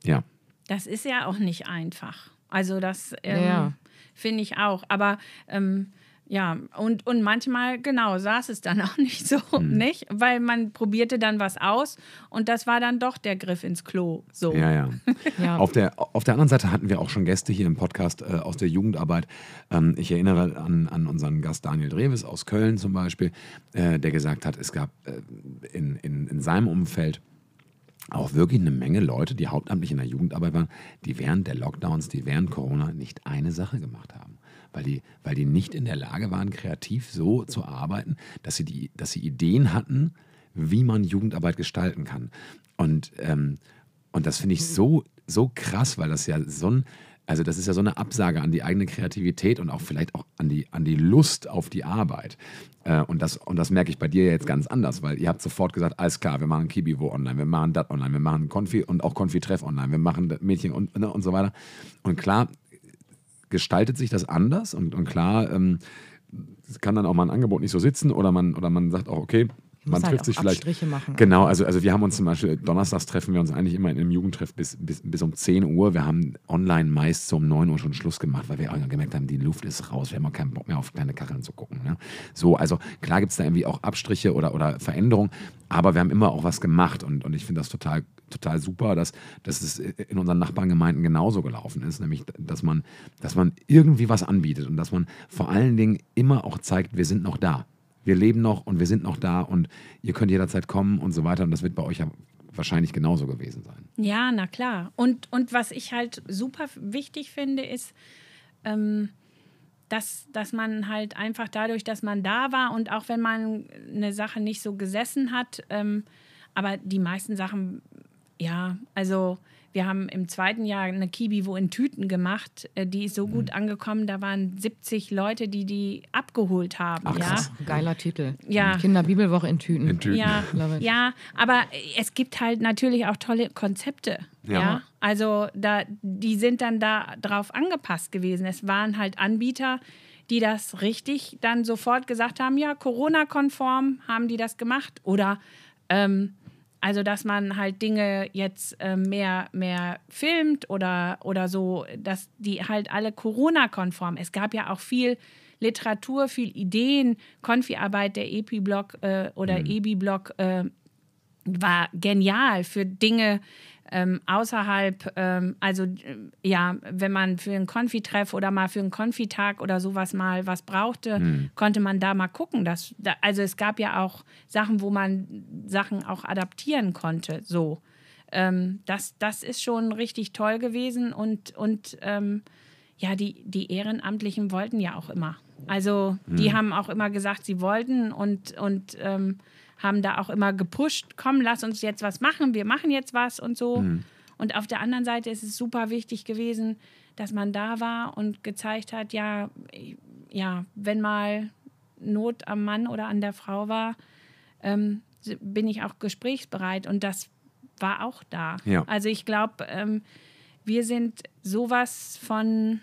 ja, das ist ja auch nicht einfach. Also das ähm, Ja. finde ich auch. Aber ähm, ja, und, und manchmal, genau, saß es dann auch nicht so, Hm. nicht? Weil man probierte dann was aus und das war dann doch der Griff ins Klo. So. Ja, ja. Ja. Auf, der, auf der anderen Seite hatten wir auch schon Gäste hier im Podcast äh, aus der Jugendarbeit. Ähm, ich erinnere an, an unseren Gast Daniel Dreves aus Köln zum Beispiel, äh, der gesagt hat, es gab äh, in, in, in seinem Umfeld auch wirklich eine Menge Leute, die hauptamtlich in der Jugendarbeit waren, die während der Lockdowns, die während Corona nicht eine Sache gemacht haben. Weil die, weil die nicht in der Lage waren, kreativ so zu arbeiten, dass sie, die, dass sie Ideen hatten, wie man Jugendarbeit gestalten kann. Und, ähm, und das finde ich so, so krass, weil das ja so ein, also das ist ja so eine Absage an die eigene Kreativität und auch vielleicht auch an die, an die Lust auf die Arbeit. Äh, und, das, und das merke ich bei dir jetzt ganz anders, weil ihr habt sofort gesagt, alles klar, wir machen Kibivo online, wir machen das online, wir machen Konfi und auch Konfi-Treff online, wir machen Mädchen und, ne, und so weiter. Und klar gestaltet sich das anders? Und, und klar ähm, kann dann auch mal ein Angebot nicht so sitzen oder man, oder man sagt auch, okay, man halt trifft auch sich vielleicht. Abstriche machen. Genau, also, also wir haben uns zum Beispiel, donnerstags treffen wir uns eigentlich immer in einem Jugendtreff bis, bis, bis um 10 Uhr. Wir haben online meist so um 9 Uhr schon Schluss gemacht, weil wir auch gemerkt haben, die Luft ist raus, wir haben auch keinen Bock mehr auf kleine Kacheln zu gucken. Ne? So, also klar gibt es da irgendwie auch Abstriche oder, oder Veränderungen, aber wir haben immer auch was gemacht und, und ich finde das total, total super, dass, dass es in unseren Nachbargemeinden genauso gelaufen ist, nämlich dass man, dass man irgendwie was anbietet und dass man vor allen Dingen immer auch zeigt, wir sind noch da. Wir leben noch und wir sind noch da und ihr könnt jederzeit kommen und so weiter. Und das wird bei euch ja wahrscheinlich genauso gewesen sein. Ja, na klar. Und, und was ich halt super wichtig finde, ist, ähm, dass, dass man halt einfach dadurch, dass man da war und auch wenn man eine Sache nicht so gesessen hat, ähm, aber die meisten Sachen, ja, also wir haben im zweiten Jahr eine Kibi-Wo in Tüten gemacht, äh, die ist so Mhm. gut angekommen, da waren 70 Leute, die die abgeholt haben. Ach, ja? krass. Geiler Titel. Ja. Kinderbibelwoche in Tüten. In Tüten. Ja, ja, aber es gibt halt natürlich auch tolle Konzepte. Ja. Ja. Also da, die sind dann da drauf angepasst gewesen. Es waren halt Anbieter, die das richtig dann sofort gesagt haben, ja, Corona-konform haben die das gemacht. Oder ähm, also, dass man halt Dinge jetzt äh, mehr, mehr filmt oder, oder so, dass die halt alle Corona-konform. Es gab ja auch viel Literatur, viel Ideen, Konfi-Arbeit, der EPI-Blog äh, oder EBI-Blog äh, war genial für Dinge ähm, außerhalb, ähm, also äh, ja, wenn man für einen Konfitreff oder mal für einen Konfitag oder sowas mal was brauchte, konnte man da mal gucken. Dass, da, also es gab ja auch Sachen, wo man Sachen auch adaptieren konnte. So. Ähm, das, das ist schon richtig toll gewesen und, und ähm, ja, die, die Ehrenamtlichen wollten ja auch immer. Also die haben auch immer gesagt, sie wollten und, und ähm, haben da auch immer gepusht, komm, lass uns jetzt was machen, wir machen jetzt was und so. Und auf der anderen Seite ist es super wichtig gewesen, dass man da war und gezeigt hat, ja, ja, wenn mal Not am Mann oder an der Frau war, ähm, bin ich auch gesprächsbereit und das war auch da. Ja. Also ich glaube, ähm, wir sind sowas von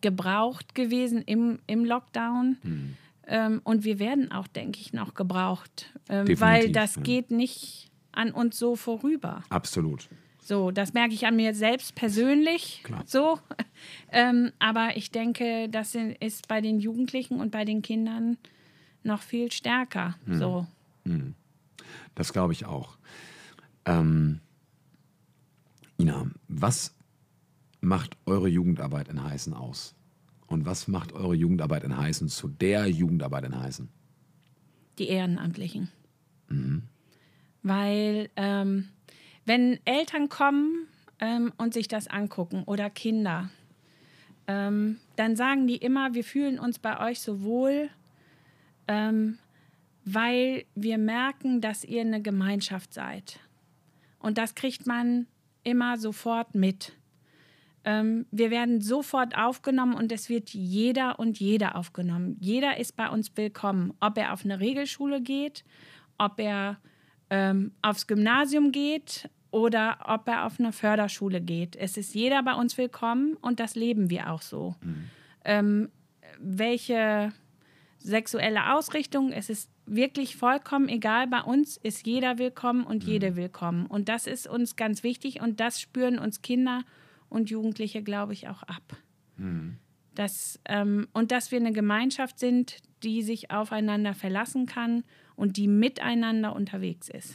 gebraucht gewesen im, im Lockdown. Hm. Ähm, und wir werden auch, denke ich, noch gebraucht, ähm, weil das ja. geht nicht an uns so vorüber. Absolut. So, das merke ich an mir selbst persönlich. Klar. So, ähm, aber ich denke, das ist bei den Jugendlichen und bei den Kindern noch viel stärker. Hm. So, Das glaube ich auch. Ähm, Ina, was macht eure Jugendarbeit in Heißen aus? Und was macht eure Jugendarbeit in Heißen zu der Jugendarbeit in Heißen? die Ehrenamtlichen. Weil ähm, wenn Eltern kommen ähm, und sich das angucken oder Kinder, ähm, dann sagen die immer, wir fühlen uns bei euch so wohl, ähm, weil wir merken, dass ihr eine Gemeinschaft seid. Und das kriegt man immer sofort mit. Ähm, wir werden sofort aufgenommen und es wird jeder und jeder aufgenommen. Jeder ist bei uns willkommen, ob er auf eine Regelschule geht, ob er ähm, aufs Gymnasium geht oder ob er auf eine Förderschule geht. Es ist jeder bei uns willkommen und das leben wir auch so. Ähm, welche sexuelle Ausrichtung, es ist wirklich vollkommen egal. Bei uns ist jeder willkommen und jede willkommen. Und das ist uns ganz wichtig und das spüren uns Kinder und Jugendliche, glaube ich, auch ab. Mhm. Das, ähm, und dass wir eine Gemeinschaft sind, die sich aufeinander verlassen kann und die miteinander unterwegs ist.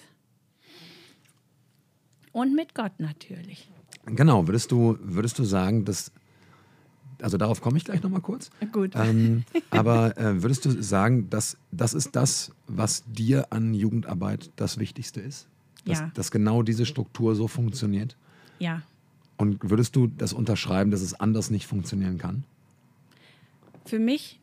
Und mit Gott natürlich. Genau, würdest du, würdest du sagen, dass, also darauf komme ich gleich nochmal kurz. Gut. Ähm, aber äh, würdest du sagen, dass das ist das, was dir an Jugendarbeit das Wichtigste ist? Dass, Ja. dass genau diese Struktur so funktioniert? Ja. Und würdest du das unterschreiben, dass es anders nicht funktionieren kann? Für mich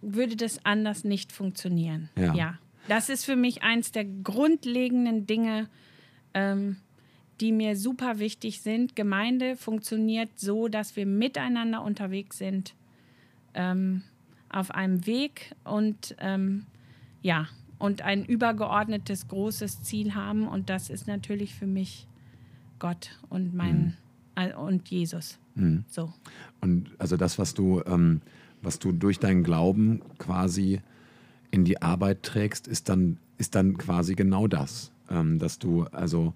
würde das anders nicht funktionieren. Ja. Das ist für mich eins der grundlegenden Dinge, ähm, die mir super wichtig sind. Gemeinde funktioniert so, dass wir miteinander unterwegs sind, ähm, auf einem Weg und ähm, ja, und ein übergeordnetes großes Ziel haben. Und das ist natürlich für mich Gott und mein äh, und Jesus. Mhm. So. Und also das, was du, ähm, was du durch deinen Glauben quasi in die Arbeit trägst, ist dann, ist dann quasi genau das. Ähm, dass du also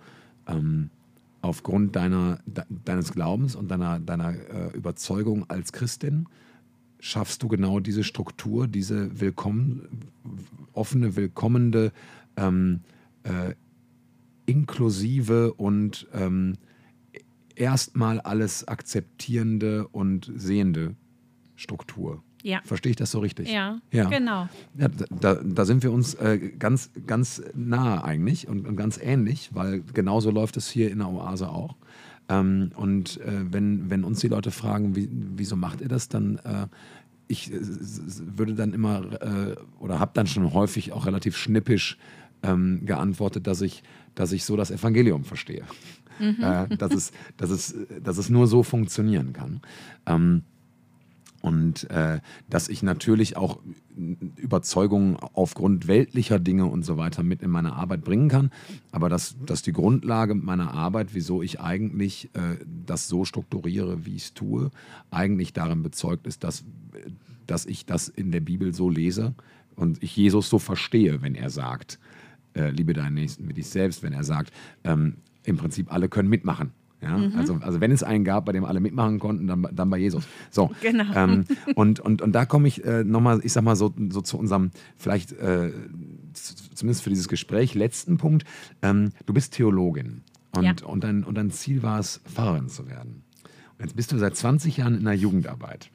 ähm, aufgrund deiner, de, deines Glaubens und deiner, deiner äh, Überzeugung als Christin schaffst du genau diese Struktur, diese willkommen, offene, willkommende, ähm, äh, inklusive und ähm, erstmal alles akzeptierende und sehende Struktur. Ja. Verstehe ich das so richtig? Ja, Ja. genau. Ja, da, da sind wir uns äh, ganz, ganz nah eigentlich und, und ganz ähnlich, weil genauso läuft es hier in der Oase auch. Ähm, und äh, wenn, wenn uns die Leute fragen, wie, wieso macht ihr das, dann äh, ich äh, würde dann immer äh, oder habe dann schon häufig auch relativ schnippisch ähm, geantwortet, dass ich, dass ich so das Evangelium verstehe. Äh, dass, es, dass, es, dass es nur so funktionieren kann. Ähm, und äh, dass ich natürlich auch Überzeugungen aufgrund weltlicher Dinge und so weiter mit in meine Arbeit bringen kann. Aber dass, dass die Grundlage meiner Arbeit, wieso ich eigentlich äh, das so strukturiere, wie ich es tue, eigentlich darin bezeugt ist, dass, dass ich das in der Bibel so lese und ich Jesus so verstehe, wenn er sagt, äh, liebe deinen Nächsten wie dich selbst, wenn er sagt, ähm, im Prinzip alle können mitmachen. Ja? Also, also wenn es einen gab, bei dem alle mitmachen konnten, dann, dann bei Jesus. So. Genau. Ähm, und, und, und da komme ich äh, nochmal, ich sag mal so, so zu unserem, vielleicht äh, zumindest für dieses Gespräch, letzten Punkt. Ähm, du bist Theologin und, Ja. und, dein, und dein Ziel war es, Pfarrerin zu werden. Und jetzt bist du seit 20 Jahren in der Jugendarbeit.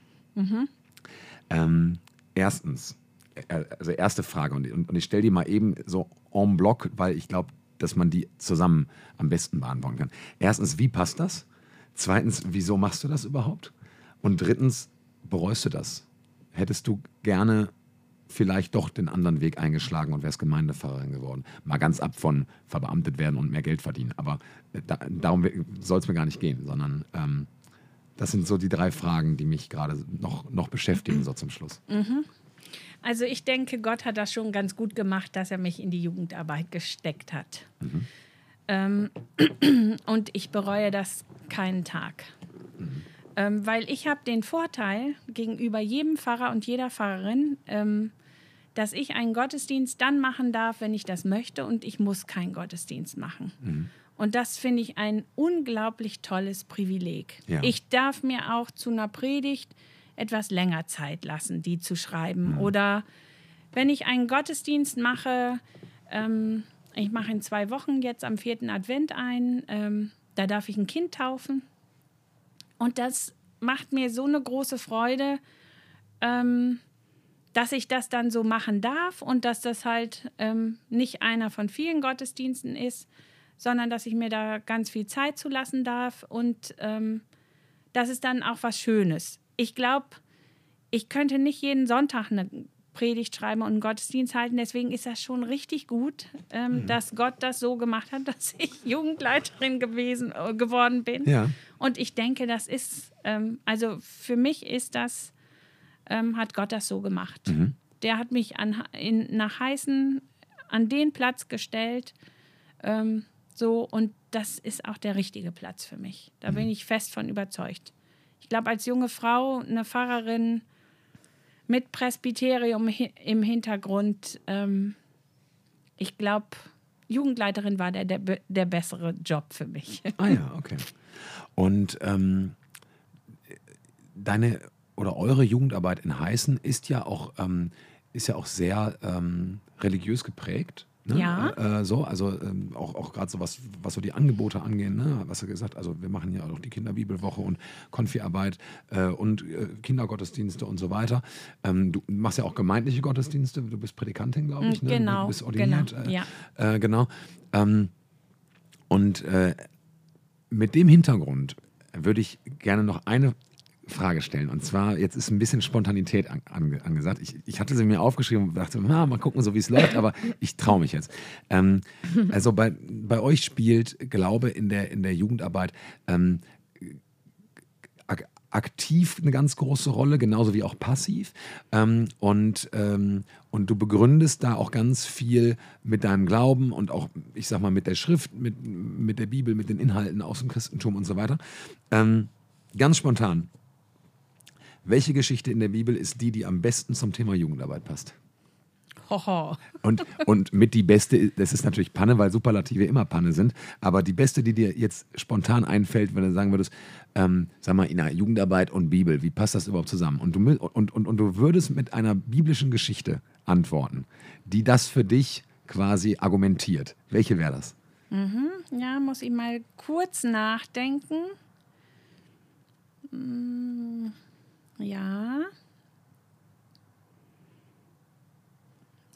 Ähm, erstens, äh, also erste Frage, und, und, und ich stelle die mal eben so en bloc, weil ich glaube, dass man die zusammen am besten beantworten kann. Erstens, wie passt das? Zweitens, wieso machst du das überhaupt? Und drittens, bereust du das? Hättest du gerne vielleicht doch den anderen Weg eingeschlagen und wärst Gemeindepfarrerin geworden? Mal ganz ab von verbeamtet werden und mehr Geld verdienen. Aber äh, da, darum soll es mir gar nicht gehen, sondern ähm, das sind so die drei Fragen, die mich gerade noch, noch beschäftigen, so zum Schluss. Also ich denke, Gott hat das schon ganz gut gemacht, dass er mich in die Jugendarbeit gesteckt hat. Ähm, und ich bereue das keinen Tag. Ähm, weil ich habe den Vorteil gegenüber jedem Pfarrer und jeder Pfarrerin, ähm, dass ich einen Gottesdienst dann machen darf, wenn ich das möchte und ich muss keinen Gottesdienst machen. Und das finde ich ein unglaublich tolles Privileg. Ja. Ich darf mir auch zu einer Predigt etwas länger Zeit lassen, die zu schreiben. Oder wenn ich einen Gottesdienst mache, ähm, ich mache in zwei Wochen jetzt am vierten Advent ein, ähm, da darf ich ein Kind taufen. Und das macht mir so eine große Freude, ähm, dass ich das dann so machen darf und dass das halt ähm, nicht einer von vielen Gottesdiensten ist, sondern dass ich mir da ganz viel Zeit zu lassen darf und ähm, das ist dann auch was Schönes. Ich glaube, ich könnte nicht jeden Sonntag eine Predigt schreiben und einen Gottesdienst halten. Deswegen ist das schon richtig gut, ähm, dass Gott das so gemacht hat, dass ich Jugendleiterin gewesen, äh, geworden bin. Ja. Und ich denke, das ist, ähm, also für mich ist das, ähm, hat Gott das so gemacht. Der hat mich an, in, nach Heißen an den Platz gestellt, ähm, so, und das ist auch der richtige Platz für mich. Da bin ich fest von überzeugt. Ich glaube, als junge Frau, eine Pfarrerin mit Presbyterium im Hintergrund. Ähm, ich glaube, Jugendleiterin war der, der, der bessere Job für mich. Ah ja, okay. Und ähm, deine oder eure Jugendarbeit in Heißen ist ja auch, ähm, ist ja auch sehr ähm, religiös geprägt. Ne? Ja. Äh, so, also ähm, auch, auch gerade so was, was so die Angebote angehen, ne? was du gesagt also wir machen ja auch die Kinderbibelwoche und Konfiarbeit äh, und äh, Kindergottesdienste und so weiter. Ähm, du machst ja auch gemeindliche Gottesdienste, du bist Predikantin, glaube ich. Ne? Genau, Du bist ordiniert. genau, äh, ja. äh, genau. Ähm, und äh, mit dem Hintergrund würde ich gerne noch eine Frage stellen. Und zwar, jetzt ist ein bisschen Spontanität an, ange- angesagt. Ich, ich hatte sie mir aufgeschrieben und dachte, na, mal gucken, so wie es läuft, aber ich traue mich jetzt. Ähm, also bei, bei euch spielt Glaube in der, in der Jugendarbeit ähm, ak aktiv eine ganz große Rolle, genauso wie auch passiv. Ähm, und, ähm, und du begründest da auch ganz viel mit deinem Glauben und auch, ich sag mal, mit der Schrift, mit, mit der Bibel, mit den Inhalten aus dem Christentum und so weiter. Ähm, ganz spontan. Welche Geschichte in der Bibel ist die, die am besten zum Thema Jugendarbeit passt? Hoho. Und, und mit die beste, das ist natürlich Panne, weil Superlative immer Panne sind, aber die beste, die dir jetzt spontan einfällt, wenn du sagen würdest, ähm, sag mal, Ina, Jugendarbeit und Bibel, wie passt das überhaupt zusammen? Und du, und, und, und du würdest mit einer biblischen Geschichte antworten, die das für dich quasi argumentiert. Welche wäre das? Ja, muss ich mal kurz nachdenken. Mm, Ja.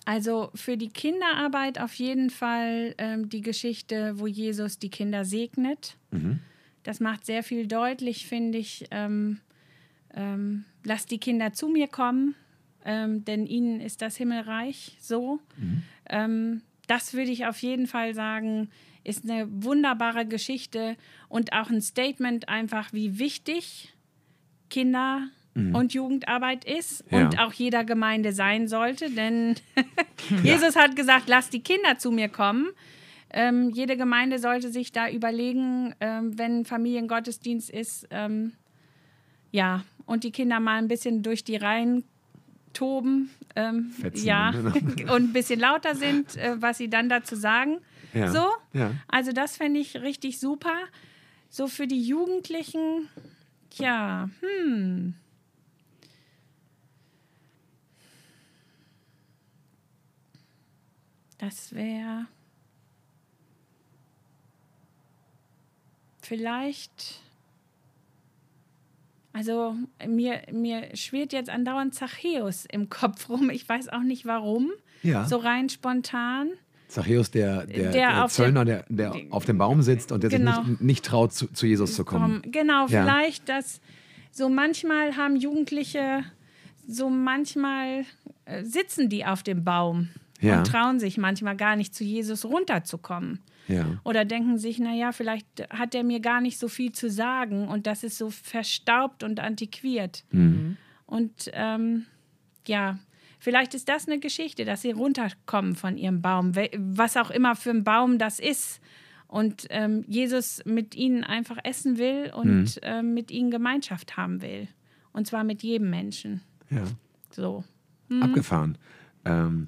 Also für die Kinderarbeit auf jeden Fall ähm, die Geschichte, wo Jesus die Kinder segnet. Das macht sehr viel deutlich, finde ich. Ähm, ähm, lasst die Kinder zu mir kommen, ähm, denn ihnen ist das Himmelreich so. Ähm, das würde ich auf jeden Fall sagen, ist eine wunderbare Geschichte und auch ein Statement einfach, wie wichtig Kinder- und Jugendarbeit ist Ja. und auch jeder Gemeinde sein sollte, denn Jesus hat gesagt, lasst die Kinder zu mir kommen. Ähm, jede Gemeinde sollte sich da überlegen, ähm, wenn Familiengottesdienst ist, ähm, ja, und die Kinder mal ein bisschen durch die Reihen toben, ähm, ja, und ein bisschen lauter sind, äh, was sie dann dazu sagen. Ja. So, Ja. also das fände ich richtig super. So für die Jugendlichen, ja, hm. Das wäre vielleicht. Also mir, mir schwirrt jetzt andauernd Zachäus im Kopf rum. Ich weiß auch nicht warum. Ja. So rein spontan. Zachäus, der, der, Der der, Zöllner, der, der auf dem Baum sitzt und der Genau. sich nicht, nicht traut, zu, zu Jesus zu kommen. Komm, genau, Ja. vielleicht, dass so manchmal haben Jugendliche, so manchmal äh, sitzen die auf dem Baum Ja. und trauen sich manchmal gar nicht zu Jesus runterzukommen. Ja. Oder denken sich, naja, vielleicht hat er mir gar nicht so viel zu sagen und das ist so verstaubt und antiquiert. Mhm. Und ähm, ja, vielleicht ist das eine Geschichte, dass sie runterkommen von ihrem Baum, was auch immer für ein Baum das ist. Und ähm, Jesus mit ihnen einfach essen will und ähm, mit ihnen Gemeinschaft haben will. Und zwar mit jedem Menschen. ja. So. Abgefahren. Ähm,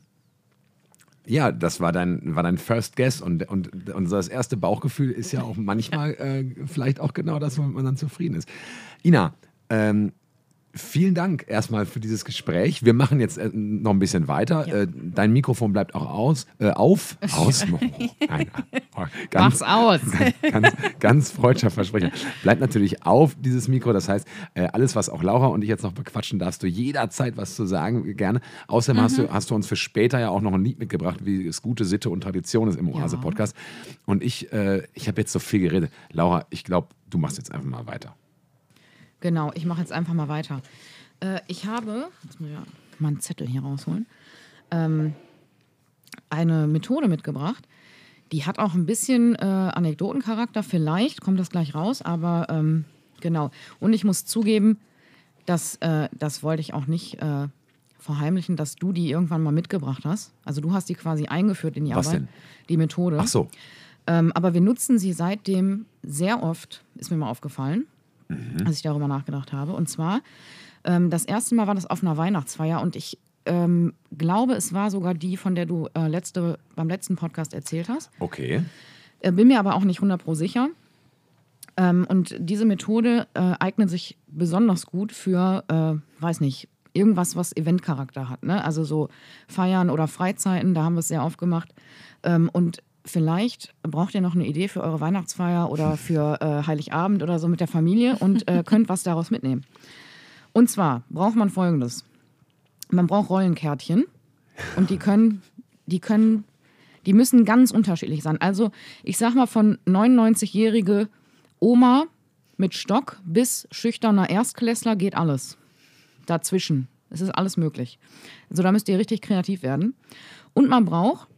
ja, das war dein, war dein First Guess und, und, und das erste Bauchgefühl ist ja auch manchmal äh, vielleicht auch genau das, womit man dann zufrieden ist. Ina, ähm, vielen Dank erstmal für dieses Gespräch. Wir machen jetzt äh, noch ein bisschen weiter. Äh, dein Mikrofon bleibt auch aus, äh, auf. Aus. Oh, nein, oh, Mach's aus. ganz, ganz freudscher Versprecher. Bleibt natürlich auf, dieses Mikro. Das heißt, äh, alles, was auch Laura und ich jetzt noch bequatschen, darfst du jederzeit was zu sagen, gerne. Außerdem hast, du, hast du uns für später ja auch noch ein Lied mitgebracht, wie es gute Sitte und Tradition ist im Oase-Podcast. Und ich, äh, ich habe jetzt so viel geredet. Laura, ich glaube, du machst jetzt einfach mal weiter. Genau, ich mache jetzt einfach mal weiter. Äh, ich habe, jetzt muss ich ja mal einen Zettel hier rausholen, ähm, eine Methode mitgebracht. Die hat auch ein bisschen äh, Anekdotencharakter, vielleicht kommt das gleich raus, aber ähm, genau. Und ich muss zugeben, dass, äh, das wollte ich auch nicht äh, verheimlichen, dass du die irgendwann mal mitgebracht hast. Also du hast die quasi eingeführt in die Was Arbeit, denn? die Methode. Ach so. Ähm, aber wir nutzen sie seitdem sehr oft, ist mir mal aufgefallen, als ich darüber nachgedacht habe. Und zwar Ähm, das erste Mal war das auf einer Weihnachtsfeier und ich ähm, glaube, es war sogar die, von der du äh, letzte, beim letzten Podcast erzählt hast. Okay. Äh, bin mir aber auch nicht 100% sicher. Ähm, und diese Methode äh, eignet sich besonders gut für, äh, weiß nicht, irgendwas, was Eventcharakter hat. Ne? Also so Feiern oder Freizeiten, da haben wir es sehr aufgemacht. Ähm, und vielleicht braucht ihr noch eine Idee für eure Weihnachtsfeier oder für äh, Heiligabend oder so mit der Familie und äh, könnt was daraus mitnehmen. Und zwar braucht man folgendes: Man braucht Rollenkärtchen und die können, die können, die müssen ganz unterschiedlich sein. Also ich sag mal von 99-jährige Oma mit Stock bis schüchterner Erstklässler geht alles. Dazwischen. Es ist alles möglich. Also da müsst ihr richtig kreativ werden. Und man braucht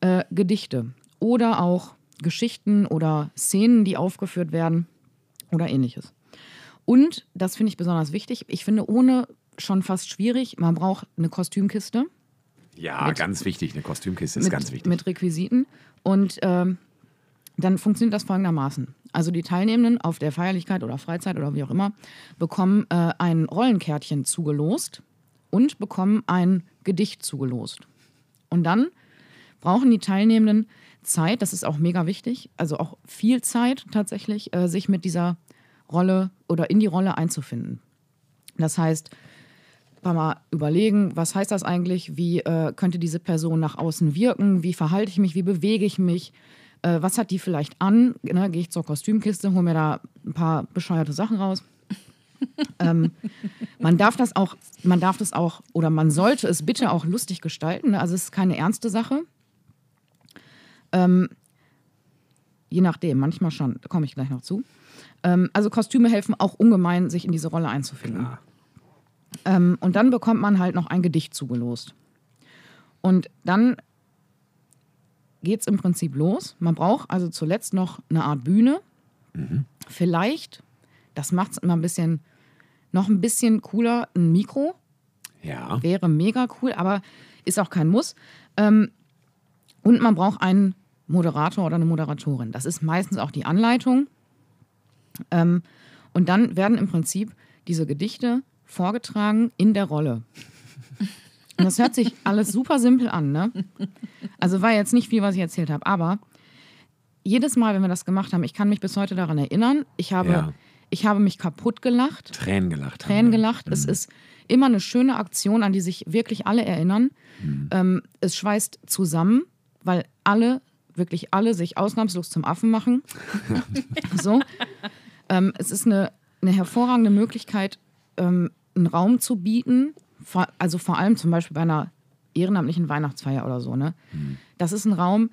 äh, Gedichte oder auch Geschichten oder Szenen, die aufgeführt werden oder ähnliches. Und, das finde ich besonders wichtig, ich finde ohne schon fast schwierig, man braucht eine Kostümkiste. Ja, Mit- ganz wichtig. Eine Kostümkiste ist mit, ganz wichtig. Mit Requisiten. Und ähm, dann funktioniert das folgendermaßen. Also die Teilnehmenden auf der Feierlichkeit oder Freizeit oder wie auch immer bekommen äh, ein Rollenkärtchen zugelost und bekommen ein Gedicht zugelost. Und dann brauchen die Teilnehmenden Zeit, das ist auch mega wichtig, also auch viel Zeit tatsächlich, äh, sich mit dieser Rolle oder in die Rolle einzufinden. Das heißt, mal überlegen, was heißt das eigentlich? Wie äh, könnte diese Person nach außen wirken? Wie verhalte ich mich? Wie bewege ich mich? Äh, was hat die vielleicht an? Ne, Gehe ich zur Kostümkiste, hole mir da ein paar bescheuerte Sachen raus. ähm, man darf das auch, man darf das auch oder man sollte es bitte auch lustig gestalten. Ne? Also es ist keine ernste Sache. Ähm, je nachdem, manchmal schon, da komme ich gleich noch zu. Ähm, also Kostüme helfen auch ungemein, sich in diese Rolle einzufinden. Ähm, und dann bekommt man halt noch ein Gedicht zugelost. Und dann geht es im Prinzip los. Man braucht also zuletzt noch eine Art Bühne. Vielleicht, das macht es immer ein bisschen, noch ein bisschen cooler, ein Mikro. Ja. Wäre mega cool, aber ist auch kein Muss. Ähm, und man braucht einen Moderator oder eine Moderatorin. Das ist meistens auch die Anleitung. Ähm, und dann werden im Prinzip diese Gedichte vorgetragen in der Rolle. Und das hört sich alles super simpel an, ne? Also war jetzt nicht viel, was ich erzählt habe, aber jedes Mal, wenn wir das gemacht haben, ich kann mich bis heute daran erinnern, ich habe, Ja. ich habe mich kaputt gelacht. Tränen gelacht. Tränen gelacht. Es ist immer eine schöne Aktion, an die sich wirklich alle erinnern. Ähm, es schweißt zusammen, weil alle, wirklich alle, sich ausnahmslos zum Affen machen. so. Ähm, es ist eine, eine hervorragende Möglichkeit, ähm, einen Raum zu bieten. Vor, also vor allem zum Beispiel bei einer ehrenamtlichen Weihnachtsfeier oder so. Ne? Das ist ein Raum,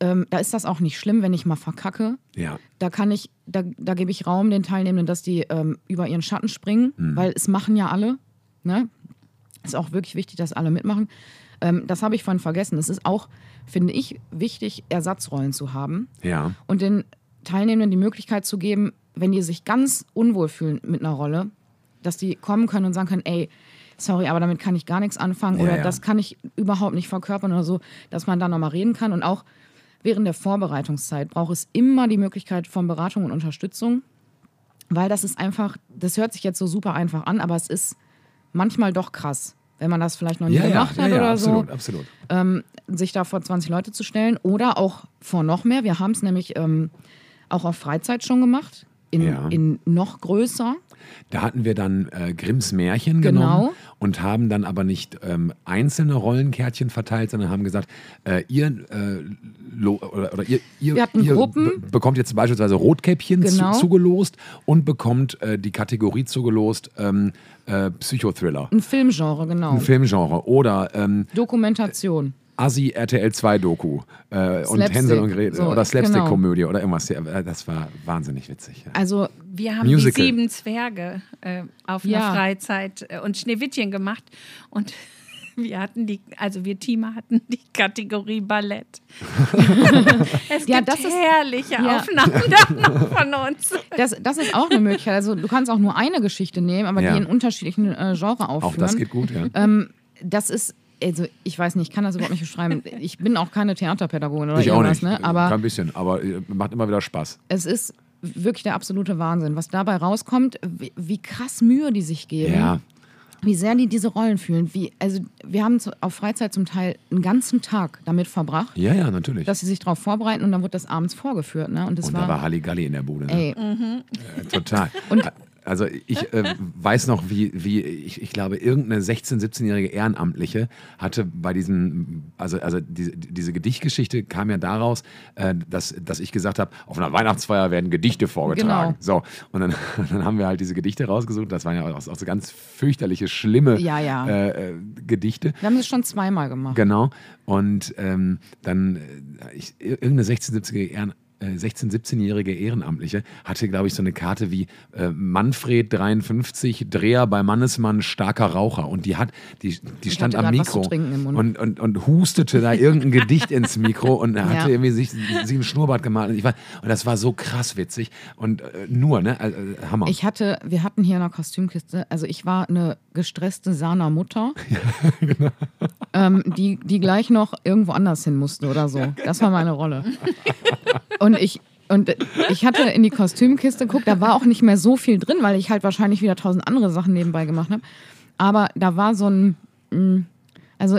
ähm, da ist das auch nicht schlimm, wenn ich mal verkacke. Ja. Da kann ich, da, da gebe ich Raum den Teilnehmenden, dass die ähm, über ihren Schatten springen, weil es machen ja alle. Ne? Ist auch wirklich wichtig, dass alle mitmachen. Ähm, das habe ich vorhin vergessen. Es ist auch, finde ich, wichtig, Ersatzrollen zu haben Ja. und den Teilnehmenden die Möglichkeit zu geben, wenn die sich ganz unwohl fühlen mit einer Rolle, dass die kommen können und sagen können, ey, sorry, aber damit kann ich gar nichts anfangen Ja, oder ja. das kann ich überhaupt nicht verkörpern oder so, dass man da nochmal reden kann. Und auch während der Vorbereitungszeit braucht es immer die Möglichkeit von Beratung und Unterstützung, weil das ist einfach, das hört sich jetzt so super einfach an, aber es ist manchmal doch krass, wenn man das vielleicht noch nie Ja, gemacht ja, hat ja, oder absolut, so absolut. sich da vor 20 Leute zu stellen oder auch vor noch mehr. Wir haben es nämlich ähm, auch auf Freizeit schon gemacht, in, in noch größer. Da hatten wir dann äh, Grimms Märchen Genau. genommen und haben dann aber nicht ähm, einzelne Rollenkärtchen verteilt, sondern haben gesagt, äh, ihr, äh, oder, oder ihr, ihr, ihr bekommt jetzt beispielsweise Rotkäppchen Genau. zu, zugelost und bekommt äh, die Kategorie zugelost ähm, äh, Psychothriller. Ein Filmgenre, genau. Ein Filmgenre oder ähm, Dokumentation. Assi RTL 2 Doku äh, und Hänsel und Gretel so, oder Slapstick-Komödie oder irgendwas. Das war wahnsinnig witzig. Ja. Also Wir haben Musical. die sieben Zwerge äh, auf Ja. einer Freizeit äh, und Schneewittchen gemacht. Und wir hatten die, also wir Team hatten die Kategorie Ballett. es Ja, gibt das ist- herrliche ja. Aufnahmen da noch von uns. das, das ist auch eine Möglichkeit. Also du kannst auch nur eine Geschichte nehmen, aber Ja. die in unterschiedlichen äh, Genres aufführen. Auch das geht gut, ja. Ähm, das ist, also ich weiß nicht, ich kann das überhaupt nicht beschreiben. Ich bin auch keine Theaterpädagogin oder ich auch irgendwas, nicht. ne? aber Kein bisschen, aber äh, macht immer wieder Spaß. es ist wirklich der absolute Wahnsinn, was dabei rauskommt, wie, wie krass Mühe die sich geben. Ja. wie sehr die diese Rollen fühlen. Wie, also wir haben auf Freizeit zum Teil einen ganzen Tag damit verbracht, Ja, ja, natürlich. dass sie sich darauf vorbereiten und dann wird das abends vorgeführt. Ne? Und das und war, da war Halligalli in der Bude. Ne? ey, Äh, Total. Und- also ich äh, weiß noch, wie, wie ich, ich glaube, irgendeine 16-, 17-jährige Ehrenamtliche hatte bei diesen, also, also diese, diese Gedichtgeschichte kam ja daraus, äh, dass, dass ich gesagt habe, auf einer Weihnachtsfeier werden Gedichte vorgetragen. Genau. So, und dann, dann haben wir halt diese Gedichte rausgesucht. Das waren ja auch, auch so ganz fürchterliche, schlimme Ja, ja. Äh, äh, Gedichte. wir haben das schon zweimal gemacht. Genau. Und ähm, dann äh, ich, irgendeine 16-, 17-jährige Ehren, äh, 16-, 17-jährige Ehrenamtliche hatte, glaube ich, so eine Karte wie äh, Manfred 53, Dreher bei Mannesmann, starker Raucher. Und die hat, die, die stand am Mikro und, und, und hustete da irgendein Gedicht ins Mikro und er hatte Ja. irgendwie sich, sich einen Schnurrbart gemalt. Und, ich war, und das war so krass witzig. Und äh, nur, ne? Also, äh, Hammer. Ich hatte, wir hatten hier in der Kostümkiste, also ich war eine gestresste Sana Mutter, genau. ähm, die, die gleich noch irgendwo anders hin musste oder so. Das war meine Rolle. Und ich, und ich hatte in die Kostümkiste geguckt, da war auch nicht mehr so viel drin, weil ich halt wahrscheinlich wieder tausend andere Sachen nebenbei gemacht habe. Aber da war so ein, mh, also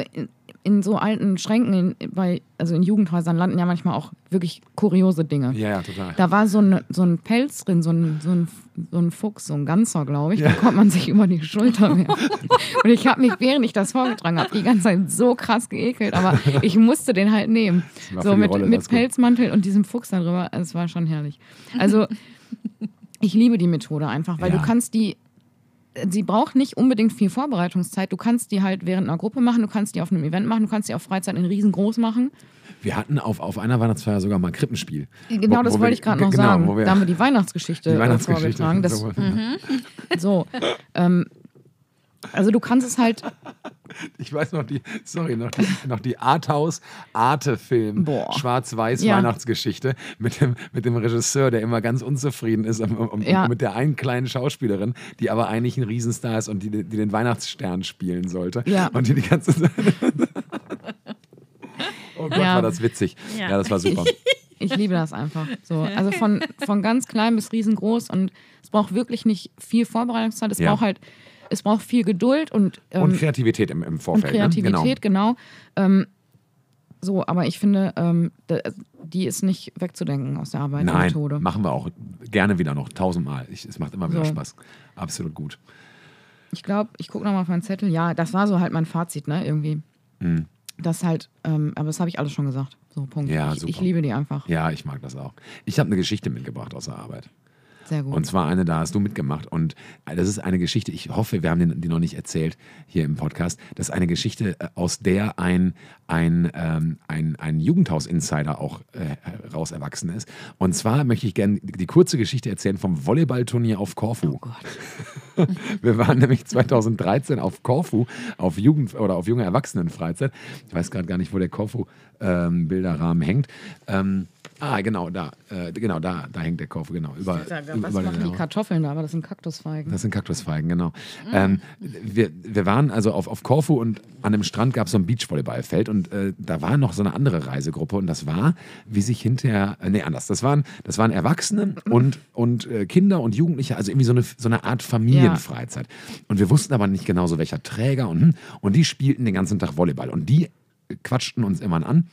in, so alten Schränken, in, bei, also in Jugendhäusern landen ja manchmal auch wirklich kuriose Dinge. ja, ja, total. Da war so ein, so ein Pelz drin, so ein, so ein, so ein Fuchs, so ein ganzer, glaube ich. Da konnte man sich über die Schulter werfen. Und ich habe mich, während ich das vorgetragen habe, die ganze Zeit so krass geekelt, aber ich musste den halt nehmen. So mit, Rolle mit das gut. Pelzmantel und diesem Fuchs darüber. Es war schon herrlich. Also, ich liebe die Methode einfach, weil Ja. du kannst die. Sie braucht nicht unbedingt viel Vorbereitungszeit. Du kannst die halt während einer Gruppe machen, du kannst die auf einem Event machen, du kannst die auf Freizeit in riesengroß machen. Wir hatten auf, auf einer Weihnachtsfeier sogar mal Krippenspiel. Genau, Wo- das wo wollte ich gerade noch genau, sagen. da haben wir die Weihnachtsgeschichte, die äh, Weihnachtsgeschichte. vorgetragen. Das, So. so, ähm, also du kannst es halt, Ich weiß noch die, sorry, noch die, noch die Arthouse Arte-Film, Boah. Schwarz-Weiß Ja. Weihnachtsgeschichte mit dem, mit dem Regisseur, der immer ganz unzufrieden ist um, um, Ja. mit der einen kleinen Schauspielerin, die aber eigentlich ein Riesenstar ist und die, die den Weihnachtsstern spielen sollte. Ja. Und die die ganze Zeit. Oh Gott, Ja. war das witzig. Ja, Ja. das war super. ich liebe das einfach. So, also von, von ganz klein bis riesengroß und es braucht wirklich nicht viel Vorbereitungszeit. Es Ja. braucht halt, es braucht viel Geduld und, ähm, Und Kreativität im, im und Vorfeld. Kreativität, Ne? genau. Ähm, so, aber ich finde, ähm, die ist nicht wegzudenken aus der Arbeit, Genau. Nein, Methode. machen wir auch gerne wieder noch, tausendmal. Ich, es macht immer wieder So. Spaß. Absolut gut. Ich glaube, ich gucke nochmal auf meinen Zettel. Ja, das war so halt mein Fazit, ne, irgendwie. Mhm. Das halt, ähm, aber das habe ich alles schon gesagt. So, Punkt. Ja, ich, super. ich liebe die einfach. Ja, ich mag das auch. Ich habe eine Geschichte mitgebracht aus der Arbeit. Sehr gut. Und zwar eine, da hast du mitgemacht. Und das ist eine Geschichte, ich hoffe, wir haben die, noch nicht erzählt hier im Podcast. Das ist eine Geschichte, äh, aus der ein, ein, ähm, ein, ein Jugendhaus-Insider auch äh, raus erwachsen ist. Und zwar möchte ich gerne die kurze Geschichte erzählen vom Volleyballturnier auf Korfu. oh Gott. Wir waren nämlich 2013 auf Korfu, auf Jugend- oder auf junge Erwachsenenfreizeit. Ich weiß gerade gar nicht, wo der Korfu-Bilderrahmen hängt. Ähm, ah, genau, da, äh, genau, da, da hängt der Korfu, genau. Über, Was über machen den- die Kartoffeln da? Aber das sind Kaktusfeigen. das sind Kaktusfeigen, genau. Ähm, wir, wir waren also auf, auf Korfu und an dem Strand gab es so ein Beachvolleyballfeld und äh, da war noch so eine andere Reisegruppe und das war, wie sich hinterher, äh, nee, anders, das waren, das waren Erwachsene und, und äh, Kinder und Jugendliche, also irgendwie so eine, so eine Art Familienfreizeit. Und wir wussten aber nicht genau so, welcher Träger und, hm, und die spielten den ganzen Tag Volleyball und die quatschten uns immer an,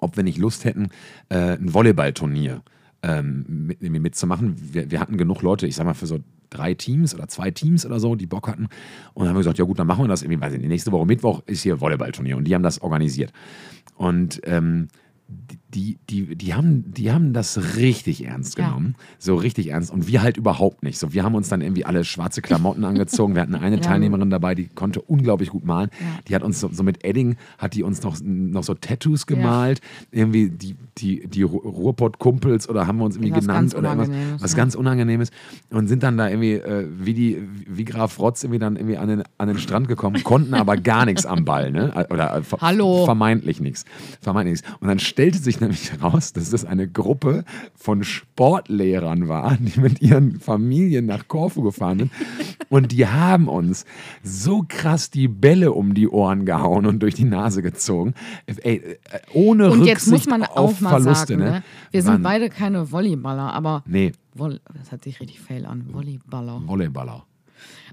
ob wir nicht Lust hätten, äh, ein Volleyballturnier ähm, mit, mitzumachen. Wir, wir hatten genug Leute, ich sag mal, für so drei Teams oder zwei Teams oder so, die Bock hatten. Und dann haben wir gesagt, ja gut, dann machen wir das irgendwie, weiß ich nächste Woche Mittwoch ist hier Volleyballturnier und die haben das organisiert. Und ähm, die, die, die, haben, die haben das richtig ernst Ja. genommen. So richtig ernst. Und wir halt überhaupt nicht. So, wir haben uns dann irgendwie alle schwarze Klamotten angezogen. Wir hatten eine Ja. Teilnehmerin dabei, die konnte unglaublich gut malen. Ja. Die hat uns so, so mit Edding, hat die uns noch, noch so Tattoos gemalt. Irgendwie die, die, die Ru- Ruhrpott-Kumpels oder haben wir uns irgendwie Was genannt oder irgendwas, was ja. ganz Unangenehmes. Und sind dann da irgendwie, äh, wie, die, wie Graf Rotz, irgendwie dann irgendwie an den, an den Strand gekommen, konnten aber gar nichts am Ball. Ne? Oder äh, ver- Hallo. vermeintlich nichts. Vermeintlich nichts. Und dann stellte sich nämlich heraus, dass das eine Gruppe von Sportlehrern war, die mit ihren Familien nach Korfu gefahren sind. Und die haben uns so krass die Bälle um die Ohren gehauen und durch die Nase gezogen. Ey, äh, ohne Und Rücksicht jetzt muss man auf auch mal Verluste. sagen, ne? ne? wir sind Waren- beide keine Volleyballer, aber Nee, Voll das hört sich richtig fail an. Volleyballer. Volleyballer.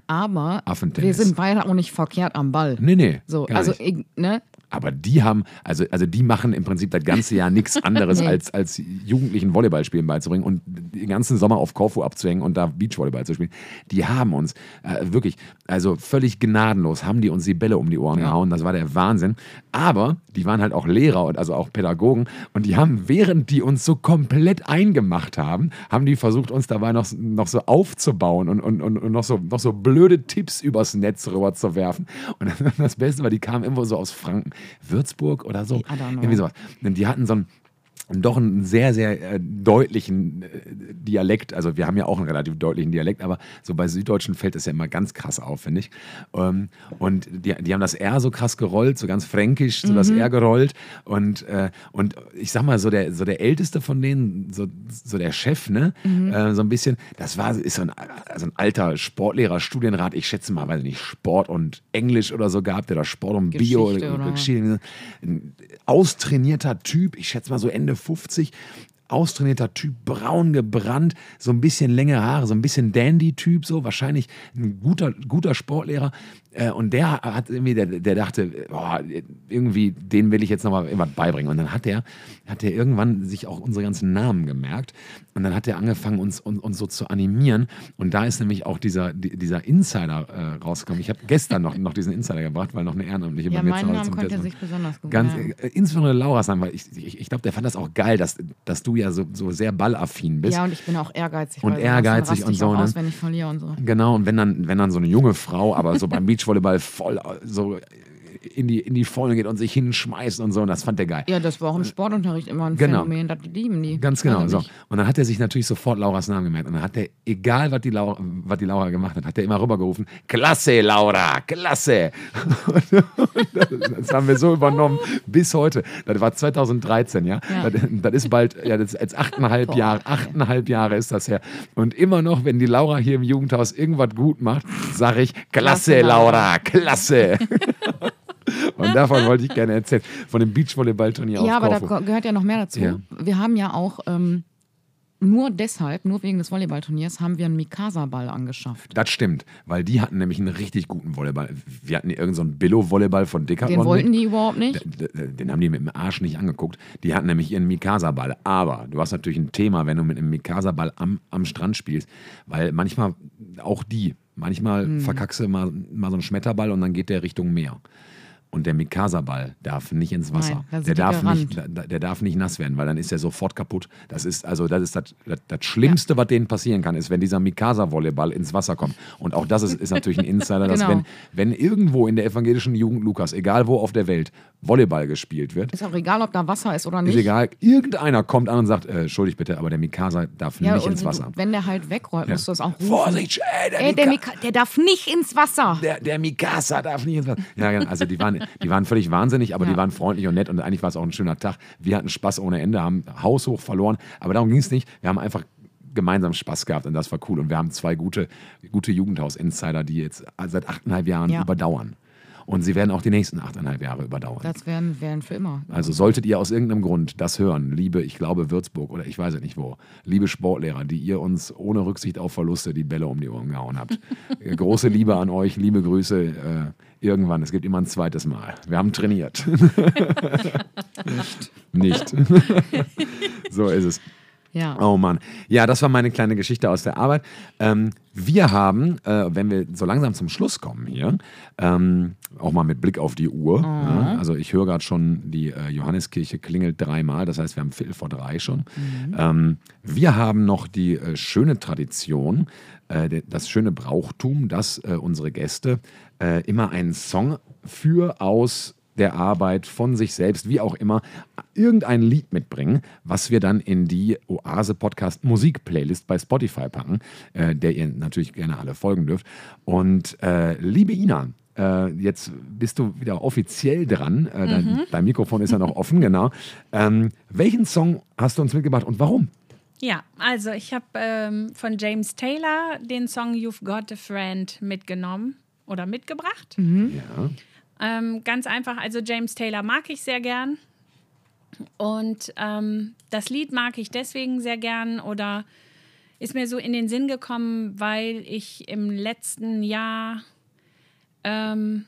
Aber wir sind beide auch nicht verkehrt am Ball. Nee, nee. So, also, ich- ne? Aber die haben, also, also die machen im Prinzip das ganze Jahr nichts anderes, Nee. als, als Jugendlichen Volleyball spielen beizubringen und den ganzen Sommer auf Korfu abzuhängen und da Beachvolleyball zu spielen. Die haben uns äh, wirklich, also völlig gnadenlos, haben die uns die Bälle um die Ohren gehauen. Das war der Wahnsinn. Aber die waren halt auch Lehrer und also auch Pädagogen und die haben, während die uns so komplett eingemacht haben, haben die versucht, uns dabei noch, noch so aufzubauen und, und, und, und noch, so, noch so blöde Tipps übers Netz rüber zu werfen. Und das Beste war, die kamen irgendwo so aus Franken, Würzburg oder so. Irgendwie sowas. Die hatten so ein doch einen sehr, sehr äh, deutlichen äh, Dialekt. Also wir haben ja auch einen relativ deutlichen Dialekt, aber so bei Süddeutschen fällt es ja immer ganz krass auf, finde ich. Ähm, und die, die haben das R so krass gerollt, so ganz fränkisch, so das R gerollt. Und, äh, und ich sag mal, so der, so der Älteste von denen, so, so der Chef, ne, äh, so ein bisschen, das war, ist so ein, also ein alter Sportlehrer, Studienrat, ich schätze mal, weiß ich nicht, Sport und Englisch oder so gehabt, der da Sport und Bio Geschichte oder- Geschichte, austrainierter Typ, ich schätze mal so Ende 50, austrainierter Typ, braun gebrannt, so ein bisschen längere Haare, so ein bisschen Dandy-Typ, so wahrscheinlich ein guter, guter Sportlehrer. Äh, und der hat irgendwie, der, der dachte, boah, irgendwie, den will ich jetzt nochmal irgendwas beibringen. Und dann hat der, hat der irgendwann sich auch unsere ganzen Namen gemerkt. Und dann hat er angefangen, uns, uns, uns so zu animieren. Und da ist nämlich auch dieser, die- dieser Insider äh, rausgekommen. Ich habe gestern noch, noch diesen Insider gebracht, weil noch eine Ehrenamtliche Ja, bei mir zu Hause zum konnte er sich besonders gut Ganz, merken. äh, insbesondere Laura's Namen, weil ich, ich, ich glaube, der fand das auch geil, dass, dass du ja so, so sehr ballaffin bist. Ja, und ich bin auch ehrgeizig. Und ehrgeizig und ich so, auch ne? Aus, wenn ich verliere und so. Genau, und wenn dann, wenn dann so eine junge Frau, aber so beim Beachvolleyball voll so in die, in die Vollen geht und sich hinschmeißt und so, und das fand der geil. Ja, das war auch im Sportunterricht immer ein Genau. Phänomen, das lieben die. Ganz genau. Also So. Und dann hat er sich natürlich sofort Lauras Namen gemerkt. Und dann hat er, egal was die Laura, was die Laura gemacht hat, hat er immer rübergerufen: Klasse, Laura, klasse. Das haben wir so übernommen bis heute. Das war 2013, ja. Ja. Das, das ist bald, ja, das ist jetzt achteinhalb Jahre, achteinhalb Jahre ist das her. Und immer noch, wenn die Laura hier im Jugendhaus irgendwas gut macht, sage ich: Klasse, Klasse, Laura." Laura, klasse. Und davon wollte ich gerne erzählen. Von dem Beachvolleyball-Turnier auf Ja, aber da Korfu. ko- gehört ja noch mehr dazu. Ja. Wir haben ja auch ähm, nur deshalb, nur wegen des Volleyballturniers, haben wir einen Mikasa-Ball angeschafft. Das stimmt, weil die hatten nämlich einen richtig guten Volleyball. Wir hatten irgendeinen so einen Billo-Volleyball von Decathlon. Den wollten die überhaupt nicht. D- d- Den haben die mit dem Arsch nicht angeguckt. Die hatten nämlich ihren Mikasa-Ball. Aber du hast natürlich ein Thema, wenn du mit einem Mikasa-Ball am, am Strand spielst, weil manchmal auch die, manchmal Hm. verkackst du mal, mal so einen Schmetterball und dann geht der Richtung Meer. Und der Mikasa-Ball darf nicht ins Wasser. Nein, der, darf nicht, der darf nicht nass werden, weil dann ist er sofort kaputt. Das ist also das, ist das, das, das Schlimmste, was denen passieren kann, ist, wenn dieser Mikasa-Volleyball ins Wasser kommt. Und auch das ist, ist natürlich ein Insider, dass Genau. wenn, wenn irgendwo in der evangelischen Jugend Lukas, egal wo auf der Welt, Volleyball gespielt wird, Ist auch egal, ob da Wasser ist oder ist nicht. egal, irgendeiner kommt an und sagt, äh, entschuldigt bitte, aber der Mikasa darf Ja, nicht ins Wasser. wenn der halt wegrollt, musst du das auch rufen. Vorsicht, ey, der, Ey, der, Mika Mika der darf nicht ins Wasser. der, der Mikasa darf nicht ins Wasser. Ja, genau. also die waren, die waren völlig wahnsinnig, aber Ja. die waren freundlich und nett und eigentlich war es auch ein schöner Tag. Wir hatten Spaß ohne Ende, haben haushoch verloren, aber darum ging es nicht. Wir haben einfach gemeinsam Spaß gehabt und das war cool. Und wir haben zwei gute, gute Jugendhaus-Insider, die jetzt seit achteinhalb Jahren Ja. überdauern. Und sie werden auch die nächsten achteinhalb Jahre überdauern. Das wären, wären für immer. Also solltet ihr aus irgendeinem Grund das hören, liebe, ich glaube Würzburg oder ich weiß es nicht wo, liebe Sportlehrer, die ihr uns ohne Rücksicht auf Verluste die Bälle um die Ohren gehauen habt. Große Liebe an euch, liebe Grüße. Äh, irgendwann, es gibt immer ein zweites Mal. Wir haben trainiert. nicht. so ist es. Ja. Oh Mann. Ja, das war meine kleine Geschichte aus der Arbeit. Ähm, wir haben, äh, wenn wir so langsam zum Schluss kommen hier, ähm, auch mal mit Blick auf die Uhr. Ja, also ich höre gerade schon, die äh, Johanneskirche klingelt dreimal, das heißt, wir haben Viertel vor drei schon. Ähm, wir haben noch die äh, schöne Tradition, äh, das schöne Brauchtum, dass äh, unsere Gäste äh, immer einen Song für aus der Arbeit, von sich selbst, wie auch immer, irgendein Lied mitbringen, was wir dann in die Oase Podcast Musik Playlist bei Spotify packen, äh, der ihr natürlich gerne alle folgen dürft. Und äh, liebe Ina, äh, jetzt bist du wieder offiziell dran. Äh, dein, dein Mikrofon ist ja noch offen, genau. Ähm, welchen Song hast du uns mitgebracht und warum? Ja, also ich habe ähm, von James Taylor den Song You've Got a Friend mitgenommen oder mitgebracht. Ja. Ähm, ganz einfach, also James Taylor mag ich sehr gern. Und ähm, das Lied mag ich deswegen sehr gern oder ist mir so in den Sinn gekommen, weil ich im letzten Jahr ähm,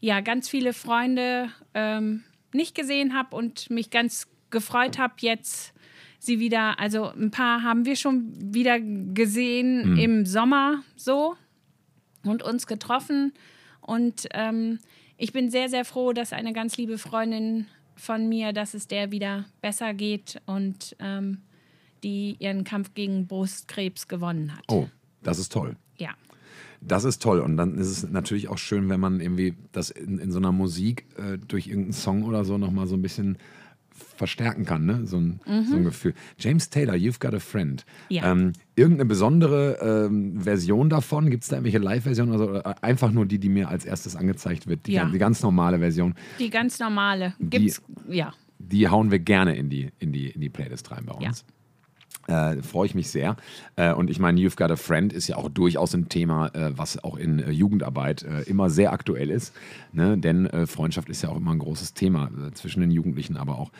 ja ganz viele Freunde ähm, nicht gesehen habe und mich ganz gefreut habe, jetzt sie wieder, also ein paar haben wir schon wieder gesehen Mhm. im Sommer so und uns getroffen. Und ähm, ich bin sehr, sehr froh, dass eine ganz liebe Freundin von mir, dass es der wieder besser geht und ähm, die ihren Kampf gegen Brustkrebs gewonnen hat. Oh, das ist toll. Ja. Das ist toll. Und dann ist es natürlich auch schön, wenn man irgendwie das in, in so einer Musik äh, durch irgendeinen Song oder so nochmal so ein bisschen verstärken kann, ne? So ein, so ein Gefühl. James Taylor, You've Got a Friend. Mhm. Ja. Ähm, irgendeine besondere ähm, Version davon? Gibt es da irgendwelche Live-Versionen oder so? Oder einfach nur die, die mir als erstes angezeigt wird? Die, Ja. die ganz normale Version. Die ganz normale. Gibt's, ja. Die hauen wir gerne in die, in die, in die Playlist rein bei uns. Äh, Freue ich mich sehr. Äh, und ich meine, You've Got a Friend ist ja auch durchaus ein Thema, äh, was auch in äh, Jugendarbeit äh, immer sehr aktuell ist. Ne? Denn äh, Freundschaft ist ja auch immer ein großes Thema zwischen den Jugendlichen, aber auch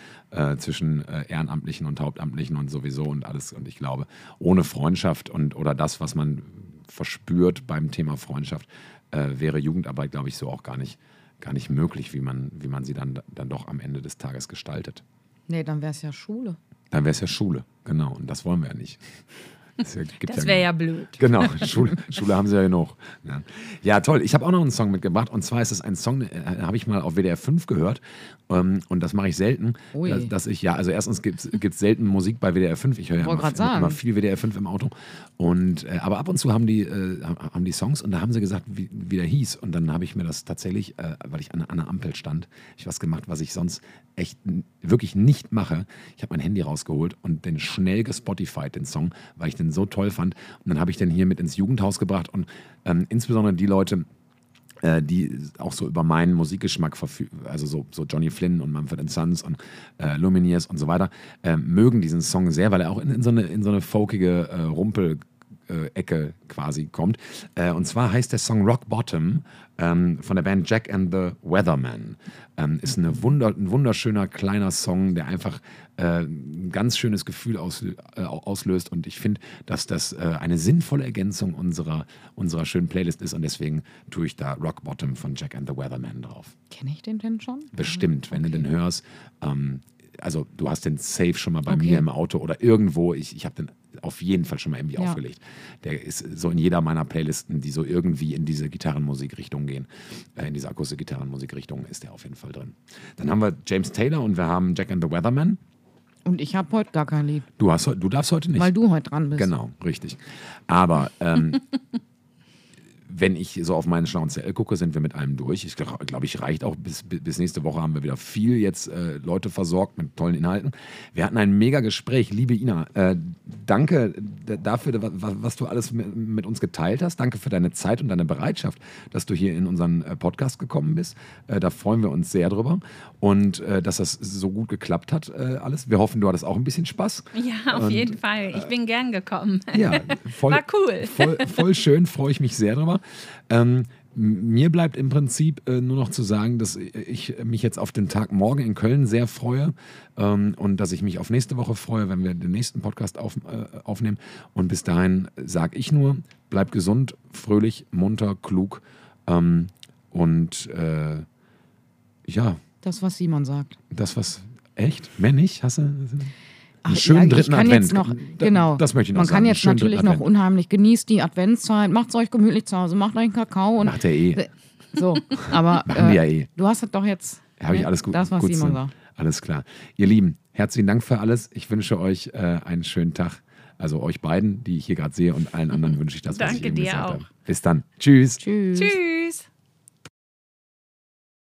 zwischen Ehrenamtlichen und Hauptamtlichen und sowieso und alles. Und ich glaube, ohne Freundschaft und oder das, was man verspürt beim Thema Freundschaft, wäre Jugendarbeit, glaube ich, so auch gar nicht, gar nicht möglich, wie man, wie man sie dann, dann doch am Ende des Tages gestaltet. Nee, dann wäre es ja Schule. Dann wäre es ja Schule, genau. Und das wollen wir ja nicht. Das, Das wäre ja blöd. Genau, Schule, Schule haben sie ja genug. Ja, ja toll. Ich habe auch noch einen Song mitgebracht. Und zwar ist es ein Song, äh, habe ich mal auf WDR 5 gehört. Ähm, und das mache ich selten. Dass, dass ich, ja, also erstens gibt es selten Musik bei WDR 5. Ich höre ja immer, sagen. immer viel WDR 5 im Auto. Und, äh, aber ab und zu haben die, äh, haben die Songs und da haben sie gesagt, wie, wie der hieß. Und dann habe ich mir das tatsächlich, äh, weil ich an, an einer Ampel stand, ich was gemacht, was ich sonst echt wirklich nicht mache. Ich habe mein Handy rausgeholt und den schnell gespotified, den Song, weil ich den so toll fand. Und dann habe ich den hier mit ins Jugendhaus gebracht und ähm, insbesondere die Leute, äh, die auch so über meinen Musikgeschmack verfügen, also so, so Johnny Flynn und Mumford Sons und äh, Lumineers und so weiter, äh, mögen diesen Song sehr, weil er auch in, in, so, eine, in so eine folkige äh, Rumpel- Ecke quasi kommt. Äh, und zwar heißt der Song Rock Bottom ähm, von der Band Jack and the Weatherman. Ähm, ist eine Wunder, ein wunderschöner kleiner Song, der einfach äh, ein ganz schönes Gefühl aus, äh, auslöst. Und ich finde, dass das äh, eine sinnvolle Ergänzung unserer, unserer schönen Playlist ist. Und deswegen tue ich da Rock Bottom von Jack and the Weatherman drauf. Kenne ich den denn schon? Bestimmt, wenn du den hörst. Ähm, also du hast den safe schon mal bei Okay. mir im Auto oder irgendwo. Ich, ich habe den auf jeden Fall schon mal irgendwie Ja. aufgelegt. Der ist so in jeder meiner Playlisten, die so irgendwie in diese Gitarrenmusikrichtung gehen, äh, in diese akustische Gitarrenmusikrichtung, ist der auf jeden Fall drin. Dann haben wir James Taylor und wir haben Jack and the Weatherman. Und ich habe heute gar kein Lied, Du, hast, du darfst heute nicht. weil du heute dran bist. Genau, richtig. Aber ähm, wenn ich so auf meinen schlauen CL gucke, sind wir mit allem durch. Ich glaube, glaub, ich reicht auch bis, bis nächste Woche haben wir wieder viel jetzt äh, Leute versorgt mit tollen Inhalten. Wir hatten ein mega Gespräch, liebe Ina. Äh, danke d- dafür, wa- wa- was du alles mit, mit uns geteilt hast. Danke für deine Zeit und deine Bereitschaft, dass du hier in unseren äh, Podcast gekommen bist. Äh, da freuen wir uns sehr drüber. Und äh, dass das so gut geklappt hat, äh, alles. Wir hoffen, du hattest auch ein bisschen Spaß. Ja, auf Und, jeden Fall. Ich bin gern gekommen. Ja, voll, War cool. Voll, voll schön, freue ich mich sehr drüber. Ähm, mir bleibt im Prinzip äh, nur noch zu sagen, dass ich mich jetzt auf den Tag morgen in Köln sehr freue ähm, und dass ich mich auf nächste Woche freue, wenn wir den nächsten Podcast auf, äh, aufnehmen. Und bis dahin sage ich nur, bleib gesund, fröhlich, munter, klug ähm, und äh, ja, Das, was Simon sagt. das was echt, männlich, hast du? Ach, Einen schönen ja, ich dritten kann Advent. Jetzt noch, genau. Das möchte ich noch Man sagen. kann jetzt natürlich noch Advent. unheimlich genießt die Adventszeit. Macht es euch gemütlich zu Hause, macht euch einen Kakao. Und Macht er eh. So, aber Machen wir ja eh. du hast es doch jetzt. Habe ich ne, alles gut. Das, was gut Simon sagt. Alles klar. Ihr Lieben, herzlichen Dank für alles. Ich wünsche euch äh, einen schönen Tag. Also euch beiden, die ich hier gerade sehe, und allen anderen wünsche ich das, was ich Danke eben dir gesagt auch. habe. Bis dann. Tschüss. Tschüss. Tschüss.